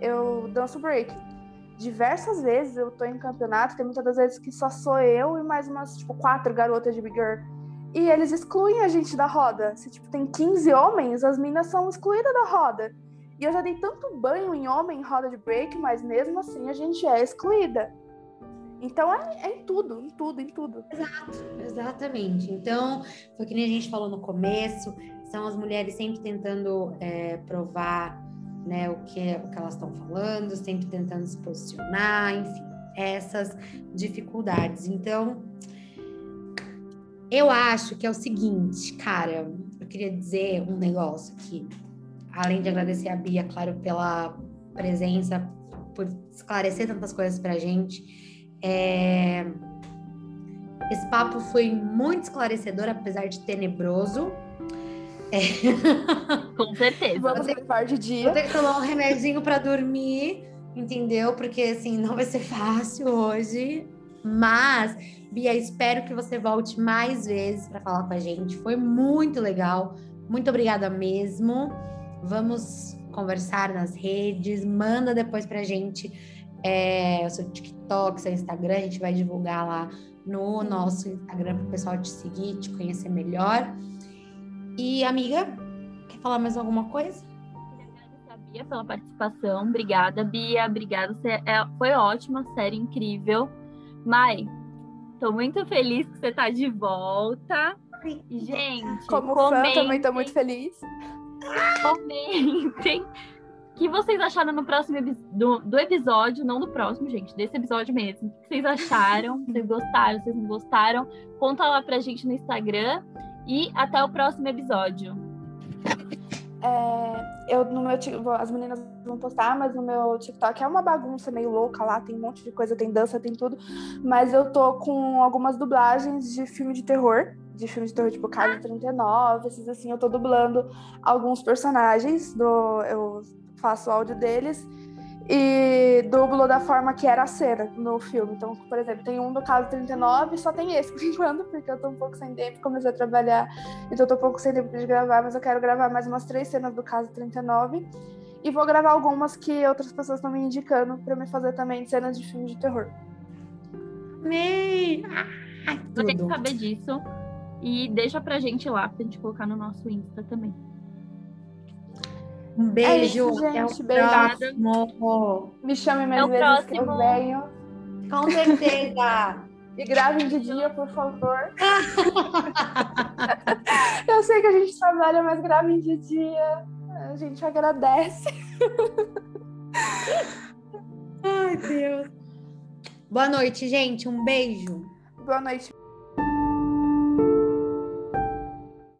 Eu danço break. Diversas vezes eu tô em campeonato, tem muitas das vezes que só sou eu e mais umas, tipo, quatro garotas de big girl. E eles excluem a gente da roda. Se, tipo, tem 15 homens, as minas são excluídas da roda. E eu já dei tanto banho em homem em roda de break, mas mesmo assim a gente é excluída. Então é, é, em tudo, em tudo, em tudo. Exato, exatamente. Então, foi que nem a gente falou no começo, são as mulheres sempre tentando é, provar né, o, que, o que elas estão falando, sempre tentando se posicionar, enfim, essas dificuldades. Então, eu acho que é o seguinte, cara, eu queria dizer um negócio aqui, além de agradecer a Bia, claro, pela presença, por esclarecer tantas coisas pra gente é... Esse papo foi muito esclarecedor, apesar de tenebroso. É... Com certeza. Vamos ter de dia. Vou ter que tomar um remedinho para dormir, entendeu? Porque assim, não vai ser fácil hoje. Mas, Bia, espero que você volte mais vezes para falar com a gente. Foi muito legal. Muito obrigada mesmo. Vamos conversar nas redes. Manda depois pra gente é, o seu TikTok, seu Instagram, a gente vai divulgar lá no nosso Instagram para o pessoal te seguir, te conhecer melhor. E, amiga, quer falar mais alguma coisa? a Bia pela participação. Obrigada, Bia. Obrigada. Você é, foi ótima, série incrível. Mai, tô muito feliz que você tá de volta. Gente, como comentem, fã, também tô muito feliz. Comentem que vocês acharam no próximo do, do episódio, não do próximo, gente, desse episódio mesmo. O que vocês acharam? Vocês gostaram? Vocês não gostaram? Conta lá pra gente no Instagram e até o próximo episódio. É, eu no meu as meninas vão postar, mas no meu TikTok é uma bagunça meio louca lá, tem um monte de coisa, tem dança, tem tudo. Mas eu tô com algumas dublagens de filme de terror, de filme de terror tipo Casa 39, esses assim, eu tô dublando alguns personagens do eu faço o áudio deles e dublo da forma que era a cena no filme. Então, por exemplo, tem um do caso 39 e só tem esse por enquanto, porque eu tô um pouco sem tempo, comecei a trabalhar, então eu tô um pouco sem tempo de gravar, mas eu quero gravar mais umas três cenas do caso 39. E vou gravar algumas que outras pessoas estão me indicando para me fazer também cenas de filme de terror. Amei! Ah, vou ter que saber disso. E deixa pra gente lá, pra gente colocar no nosso Insta também. Um beijo. É isso, gente. Até o próximo. Me chame mais vezes próximo. que eu venho. Com certeza. E gravem de dia, por favor. eu sei que a gente trabalha, mas gravem de dia. A gente agradece. Ai, Deus. Boa noite, gente. Um beijo. Boa noite.